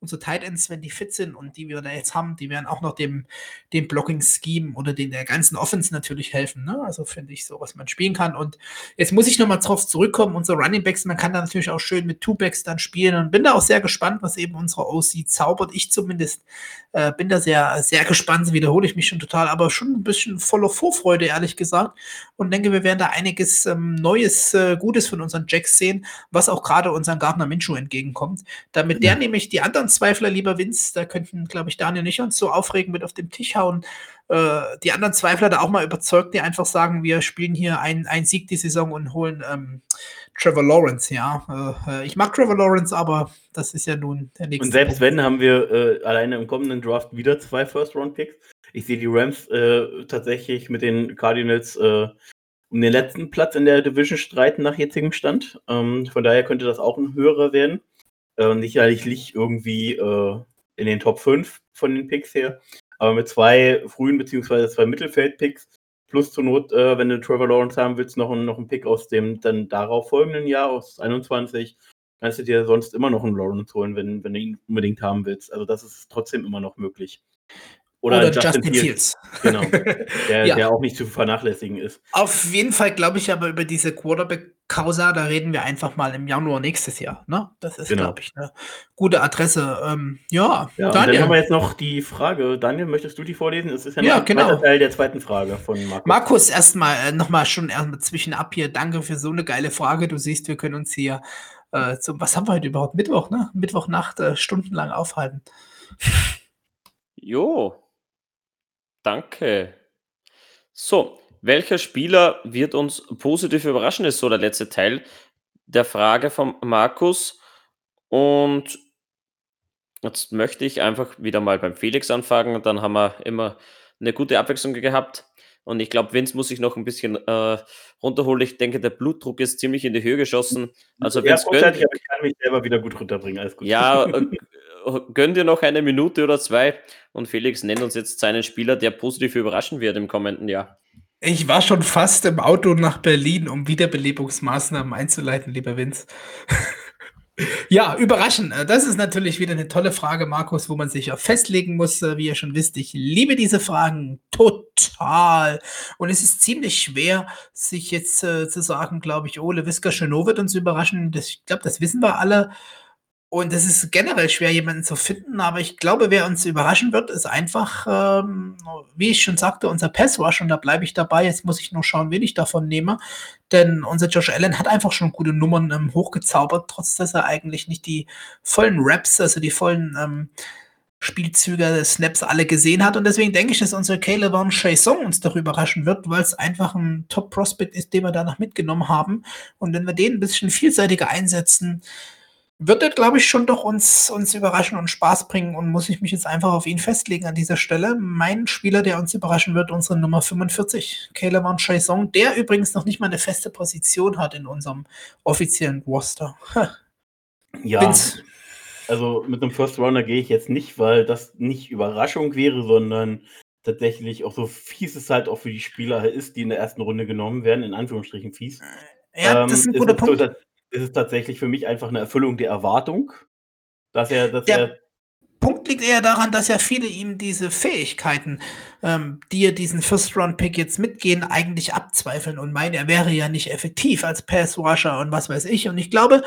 S1: unsere Tight Ends, wenn die fit sind und die wir da jetzt haben, die werden auch noch dem, dem Blocking-Scheme oder den der ganzen Offense natürlich helfen. Ne? Also finde ich so, was man spielen kann. Und jetzt muss ich nochmal drauf zurückkommen, unsere Running Backs, man kann da natürlich auch schön mit Two-Backs dann spielen und bin da auch sehr gespannt, was eben unsere OC zaubert. Ich zumindest äh, bin da sehr, sehr gespannt, wiederhole ich mich schon total, aber schon ein bisschen voller Vorfreude, ehrlich gesagt. Und denke, wir werden da einiges ähm, Neues, äh, Gutes von unseren Jacks sehen, was auch gerade unseren Gardner Minshew entgegenkommt. Damit der nämlich die anderen Zweifler, lieber Vince, da könnten, glaube ich, Daniel nicht uns so aufregen mit auf dem Tisch hauen. Äh, die anderen Zweifler da auch mal überzeugt, die einfach sagen, wir spielen hier einen Sieg die Saison und holen ähm, Trevor Lawrence, ja. Äh, ich mag Trevor Lawrence, aber das ist ja nun
S2: der nächste. Und selbst Punkt. wenn, haben wir äh, alleine im kommenden Draft wieder zwei First-Round-Picks. Ich sehe die Rams äh, tatsächlich mit den Cardinals äh, um den letzten Platz in der Division streiten nach jetzigem Stand. Ähm, von daher könnte das auch ein höherer werden. Äh, sicherlich irgendwie äh, in den Top 5 von den Picks her. Aber mit zwei frühen bzw. zwei Mittelfeld-Picks plus zur Not, äh, wenn du Trevor Lawrence haben willst, noch, noch einen Pick aus dem dann darauf folgenden Jahr, aus 21, kannst du dir sonst immer noch einen Lawrence holen, wenn, wenn du ihn unbedingt haben willst. Also das ist trotzdem immer noch möglich.
S1: Oder, Oder Justin, Justin Fields.
S2: Genau. Der, ja. der, auch nicht zu vernachlässigen ist.
S1: Auf jeden Fall glaube ich aber über diese Quarterback-Causa, da reden wir einfach mal im Januar nächstes Jahr. Ne? Das ist, genau. glaube ich, eine gute Adresse. Ähm, ja,
S2: ja Daniel. Dann haben wir jetzt noch die Frage. Daniel, möchtest du die vorlesen? Es ist ja,
S1: ja genau.
S2: Teil der zweiten Frage von
S1: Markus. Markus, erstmal äh, nochmal schon erstmal zwischenab hier. Danke für so eine geile Frage. Du siehst, wir können uns hier äh, zum, was haben wir heute überhaupt? Mittwoch, ne? Mittwochnacht äh, stundenlang aufhalten.
S3: Jo, Danke. So, welcher Spieler wird uns positiv überraschen, ist so der letzte Teil der Frage von Markus. Und jetzt möchte ich einfach wieder mal beim Felix anfangen. Dann haben wir immer eine gute Abwechslung gehabt. Und ich glaube, Vince muss sich noch ein bisschen äh, runterholen. Ich denke, der Blutdruck ist ziemlich in die Höhe geschossen. Also
S2: ja, Vince gönnt, ich kann mich selber wieder gut runterbringen. Alles gut.
S3: Ja, äh, gönn dir noch eine Minute oder zwei und Felix nennt uns jetzt seinen Spieler, der positiv überraschen wird im kommenden Jahr.
S1: Ich war schon fast im Auto nach Berlin, um Wiederbelebungsmaßnahmen einzuleiten, lieber Vince. ja, überraschen. Das ist natürlich wieder eine tolle Frage, Markus, wo man sich auch festlegen muss. Wie ihr schon wisst, ich liebe diese Fragen total. Und es ist ziemlich schwer, sich jetzt äh, zu sagen, glaube ich, Ole Wisker Schönau wird uns überraschen. Das, ich glaube, das wissen wir alle. Und es ist generell schwer, jemanden zu finden, aber ich glaube, wer uns überraschen wird, ist einfach, ähm, wie ich schon sagte, unser Pass Rush und da bleibe ich dabei. Jetzt muss ich nur schauen, wen ich davon nehme. Denn unser Josh Allen hat einfach schon gute Nummern ähm, hochgezaubert, trotz dass er eigentlich nicht die vollen Raps, also die vollen ähm, Spielzüge, Snaps alle gesehen hat. Und deswegen denke ich, dass unser Caleb Von Song uns doch überraschen wird, weil es einfach ein Top-Prospect ist, den wir danach mitgenommen haben. Und wenn wir den ein bisschen vielseitiger einsetzen, wird er, glaube ich, schon doch uns, uns überraschen und Spaß bringen und muss ich mich jetzt einfach auf ihn festlegen an dieser Stelle. Mein Spieler, der uns überraschen wird, unsere Nummer 45, Caleb Von Chaison, der übrigens noch nicht mal eine feste Position hat in unserem offiziellen Roster.
S2: ja, Vince. also mit einem First Runner gehe ich jetzt nicht, weil das nicht Überraschung wäre, sondern tatsächlich auch so fies es halt auch für die Spieler ist, die in der ersten Runde genommen werden, in Anführungsstrichen fies.
S1: Ja, das ist ein ähm, guter Punkt. So,
S2: ist es tatsächlich für mich einfach eine Erfüllung der Erwartung, dass er, dass
S1: der
S2: er
S1: Punkt liegt eher daran, dass ja viele ihm diese Fähigkeiten, ähm, die er diesen First-Round-Pick jetzt mitgehen, eigentlich abzweifeln und meinen, er wäre ja nicht effektiv als Pass-Rusher und was weiß ich. Und ich glaube,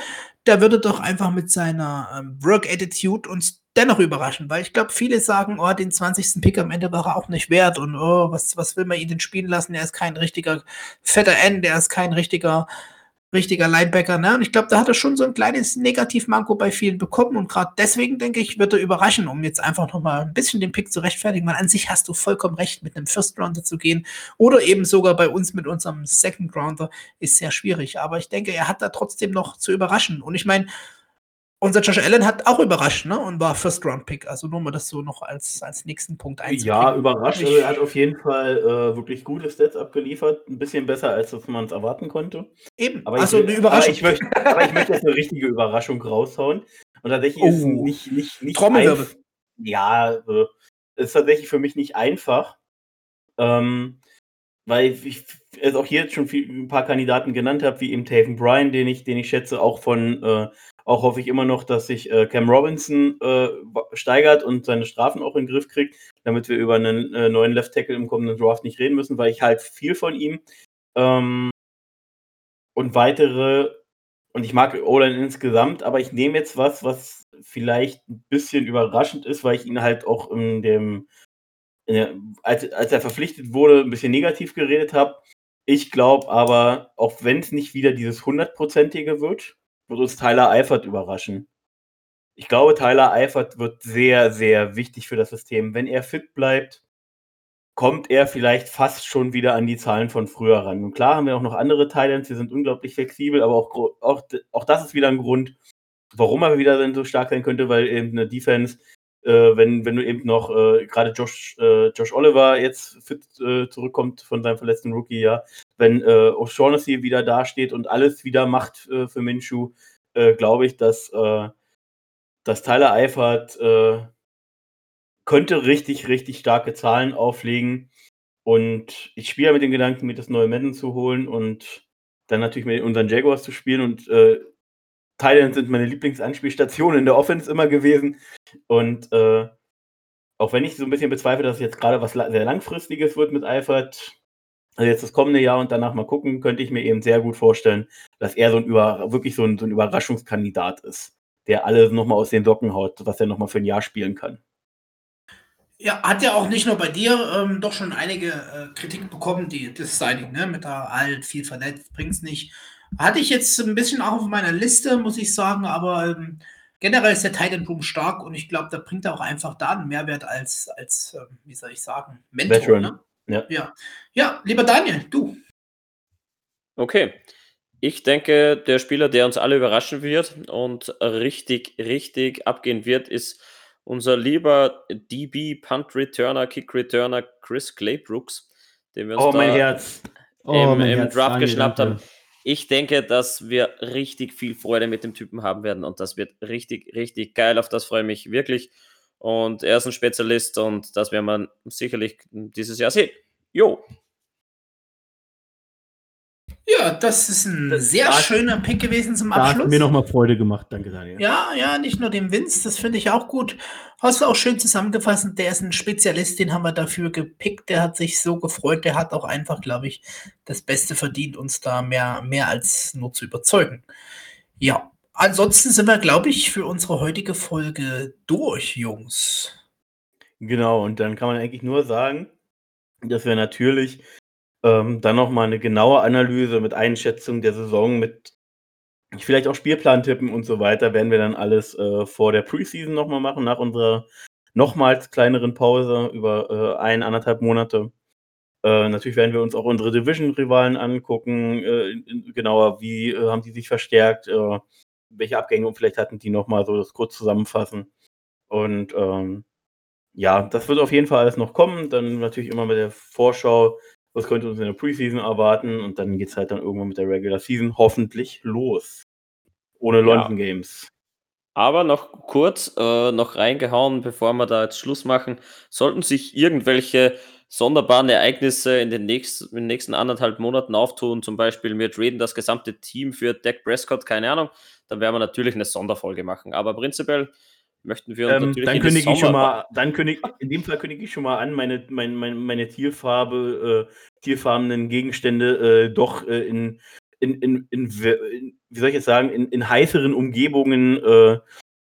S1: der würde doch einfach mit seiner ähm, Work-Attitude uns dennoch überraschen, weil ich glaube, viele sagen, oh, den 20. Pick am Ende war er auch nicht wert und oh, was, was will man ihn denn spielen lassen? Er ist kein richtiger fetter End, er ist kein richtiger richtiger Linebacker. Ne? Und ich glaube, da hat er schon so ein kleines Negativmanko bei vielen bekommen. Und gerade deswegen, denke ich, wird er überraschen, um jetzt einfach nochmal ein bisschen den Pick zu rechtfertigen. Weil an sich hast du vollkommen recht, mit einem First Rounder zu gehen. Oder eben sogar bei uns mit unserem Second Rounder ist sehr schwierig. Aber ich denke, er hat da trotzdem noch zu überraschen. Und ich meine, unser Josh Allen hat auch überrascht, ne? Und war First-Round-Pick. Also nur mal das so noch als, als nächsten Punkt
S2: einzubringen. Ja, überrascht. Also er hat auf jeden Fall äh, wirklich gute Stats abgeliefert. Ein bisschen besser, als man es erwarten konnte.
S1: Eben.
S2: Aber also ich, eine Überraschung. Aber ich, möchte, aber ich möchte jetzt eine richtige Überraschung raushauen. Und tatsächlich oh. ist nicht, nicht, nicht
S1: Trommelwirbel.
S2: Ja, äh, ist tatsächlich für mich nicht einfach. Ähm, weil ich es auch hier jetzt schon viel, ein paar Kandidaten genannt habe, wie eben Taven Bryan, den ich, den ich schätze, auch von äh, auch hoffe ich immer noch, dass sich äh, Cam Robinson äh, steigert und seine Strafen auch in den Griff kriegt, damit wir über einen äh, neuen Left Tackle im kommenden Draft nicht reden müssen, weil ich halt viel von ihm ähm, und weitere und ich mag Olan insgesamt, aber ich nehme jetzt was, was vielleicht ein bisschen überraschend ist, weil ich ihn halt auch in dem, in der, als, als er verpflichtet wurde, ein bisschen negativ geredet habe. Ich glaube aber, auch wenn es nicht wieder dieses hundertprozentige wird, wird uns Tyler Eifert überraschen. Ich glaube, Tyler Eifert wird sehr, sehr wichtig für das System. Wenn er fit bleibt, kommt er vielleicht fast schon wieder an die Zahlen von früher ran. Und klar haben wir auch noch andere Thailands, die sind unglaublich flexibel, aber auch, auch, auch das ist wieder ein Grund, warum er wieder so stark sein könnte, weil eben eine Defense, äh, wenn, wenn du eben noch äh, gerade Josh, äh, Josh Oliver jetzt fit äh, zurückkommt von seinem verletzten Rookie-Jahr, wenn äh, O'Shaughnessy wieder dasteht und alles wieder macht äh, für Minshu, glaube ich, dass, dass Tyler Eifert könnte richtig, richtig starke Zahlen auflegen. Und ich spiele ja mit dem Gedanken, mir das neue Madden zu holen und dann natürlich mit unseren Jaguars zu spielen. Und Thailand sind meine Lieblingsanspielstationen in der Offense immer gewesen. Und äh, auch wenn ich so ein bisschen bezweifle, dass es jetzt gerade was sehr langfristiges wird mit Eifert, also jetzt das kommende Jahr und danach mal gucken, könnte ich mir eben sehr gut vorstellen, dass er so ein über, wirklich so ein, so ein Überraschungskandidat ist, der alle nochmal aus den Socken haut, was er nochmal für ein Jahr spielen kann.
S1: Ja, hat ja auch nicht nur bei dir ähm, doch schon einige äh, Kritik bekommen, die das Signing, ne, mit der alt, viel verletzt, bringt's nicht. Hatte ich jetzt ein bisschen auch auf meiner Liste, muss ich sagen, aber ähm, generell ist der Titan Boom stark und ich glaube, da bringt er auch einfach da einen Mehrwert als, als äh, wie soll ich sagen,
S2: Mentor. Veteran.
S1: Ne? Ja. ja. Ja, lieber Daniel, du.
S3: Okay. Ich denke, der Spieler, der uns alle überraschen wird und richtig, richtig abgehen wird, ist unser lieber DB Punt Returner, Kick Returner Chris Claybrooks,
S2: den wir uns oh, da mein Herz.
S3: Oh, im, mein im Herz. Draft Danke, geschnappt danke. haben. Ich denke, dass wir richtig viel Freude mit dem Typen haben werden und das wird richtig, richtig geil. Auf das freue ich mich wirklich. Und er ist ein Spezialist und das werden wir sicherlich dieses Jahr sehen. Jo.
S1: Ja, das ist ein das sehr schöner Pick gewesen zum Abschluss. Hat
S2: mir nochmal Freude gemacht, danke Daniel.
S1: Ja, ja, nicht nur dem Vince, das finde ich auch gut. Hast du auch schön zusammengefasst, der ist ein Spezialist, den haben wir dafür gepickt, der hat sich so gefreut, der hat auch einfach, glaube ich, das Beste verdient, uns da mehr, mehr als nur zu überzeugen. Ja, ansonsten sind wir, glaube ich, für unsere heutige Folge durch, Jungs.
S2: Genau, und dann kann man eigentlich nur sagen, dass wir natürlich ähm, dann nochmal eine genaue Analyse mit Einschätzung der Saison, mit vielleicht auch Spielplantippen und so weiter, werden wir dann alles äh, vor der Preseason nochmal machen, nach unserer nochmals kleineren Pause über äh, ein, anderthalb Monate. Äh, natürlich werden wir uns auch unsere Division-Rivalen angucken, äh, genauer, wie äh, haben die sich verstärkt, äh, welche Abgänge und vielleicht hatten die nochmal so das kurz zusammenfassen. Und ähm, ja, das wird auf jeden Fall alles noch kommen. Dann natürlich immer mit der Vorschau, was könnte uns in der Preseason erwarten. Und dann geht es halt dann irgendwann mit der Regular Season hoffentlich los. Ohne London ja. Games.
S3: Aber noch kurz, äh, noch reingehauen, bevor wir da jetzt Schluss machen. Sollten sich irgendwelche sonderbaren Ereignisse in den nächsten, in den nächsten anderthalb Monaten auftun, zum Beispiel wir traden das gesamte Team für Dak Prescott, keine Ahnung, dann werden wir natürlich eine Sonderfolge machen. Aber prinzipiell möchten wir uns
S2: ähm, natürlich dann kündige ich schon mal, dann kündige in dem Fall kündige ich schon mal an, meine, meine, meine, meine Tierfarbe, äh, tierfarbenen Gegenstände äh, doch äh, in, in, in, in, wie soll ich jetzt sagen, in, in heißeren Umgebungen äh,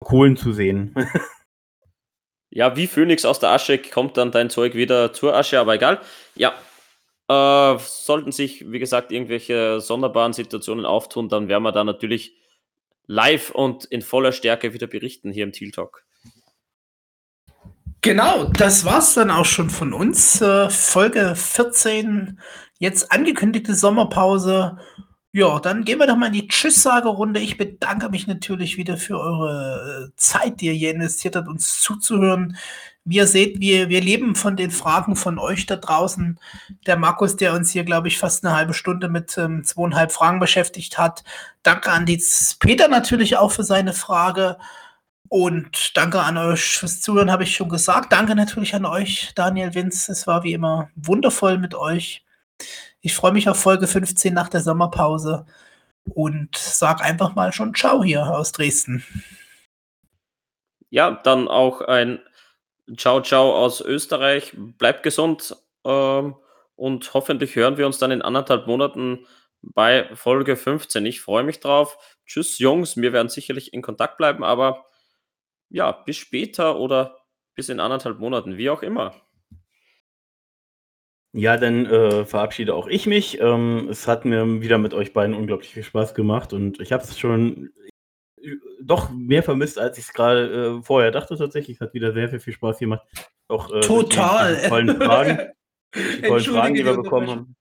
S2: Kohlen zu sehen.
S3: ja, wie Phönix aus der Asche kommt dann dein Zeug wieder zur Asche, aber egal. Ja, äh, sollten sich, wie gesagt, irgendwelche sonderbaren Situationen auftun, dann werden wir da natürlich live und in voller Stärke wieder berichten hier im Teal Talk.
S1: Genau, das war's dann auch schon von uns. Äh, Folge 14, jetzt angekündigte Sommerpause. Ja, dann gehen wir doch mal in die Tschüss-Sage-Runde. Ich bedanke mich natürlich wieder für eure äh, Zeit, die ihr hier investiert habt, uns zuzuhören. Wie ihr seht, wir, wir leben von den Fragen von euch da draußen. Der Markus, der uns hier, glaube ich, fast eine halbe Stunde mit ähm, zweieinhalb Fragen beschäftigt hat. Danke an die Peter natürlich auch für seine Frage. Und danke an euch fürs Zuhören, habe ich schon gesagt. Danke natürlich an euch, Daniel Winz. Es war wie immer wundervoll mit euch. Ich freue mich auf Folge 15 nach der Sommerpause und sag einfach mal schon Ciao hier aus Dresden.
S3: Ja, dann auch ein Ciao, ciao aus Österreich. Bleibt gesund ähm, und hoffentlich hören wir uns dann in anderthalb Monaten bei Folge 15. Ich freue mich drauf. Tschüss, Jungs. Wir werden sicherlich in Kontakt bleiben, aber ja, bis später oder bis in anderthalb Monaten, wie auch immer.
S2: Ja, dann äh, verabschiede auch ich mich. Ähm, es hat mir wieder mit euch beiden unglaublich viel Spaß gemacht und ich habe es schon doch mehr vermisst, als ich es gerade äh, vorher dachte tatsächlich. Es hat wieder sehr, sehr viel Spaß gemacht.
S1: Auch, äh, Total.
S2: Die tollen Fragen, die tollen Fragen, die wir bekommen haben.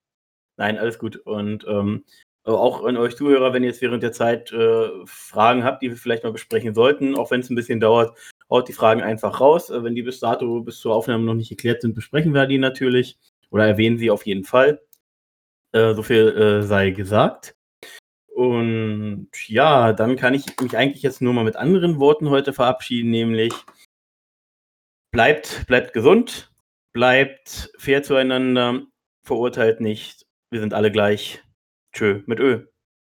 S2: Nein, alles gut. Und ähm, auch an euch Zuhörer, wenn ihr jetzt während der Zeit äh, Fragen habt, die wir vielleicht mal besprechen sollten, auch wenn es ein bisschen dauert, haut die Fragen einfach raus. Äh, wenn die bis dato, bis zur Aufnahme noch nicht geklärt sind, besprechen wir die natürlich oder erwähnen sie auf jeden Fall. Äh, so viel äh, sei gesagt. Und ja, dann kann ich mich eigentlich jetzt nur mal mit anderen Worten heute verabschieden, nämlich bleibt, bleibt gesund, bleibt fair zueinander, verurteilt nicht, wir sind alle gleich. Tschö mit Ö.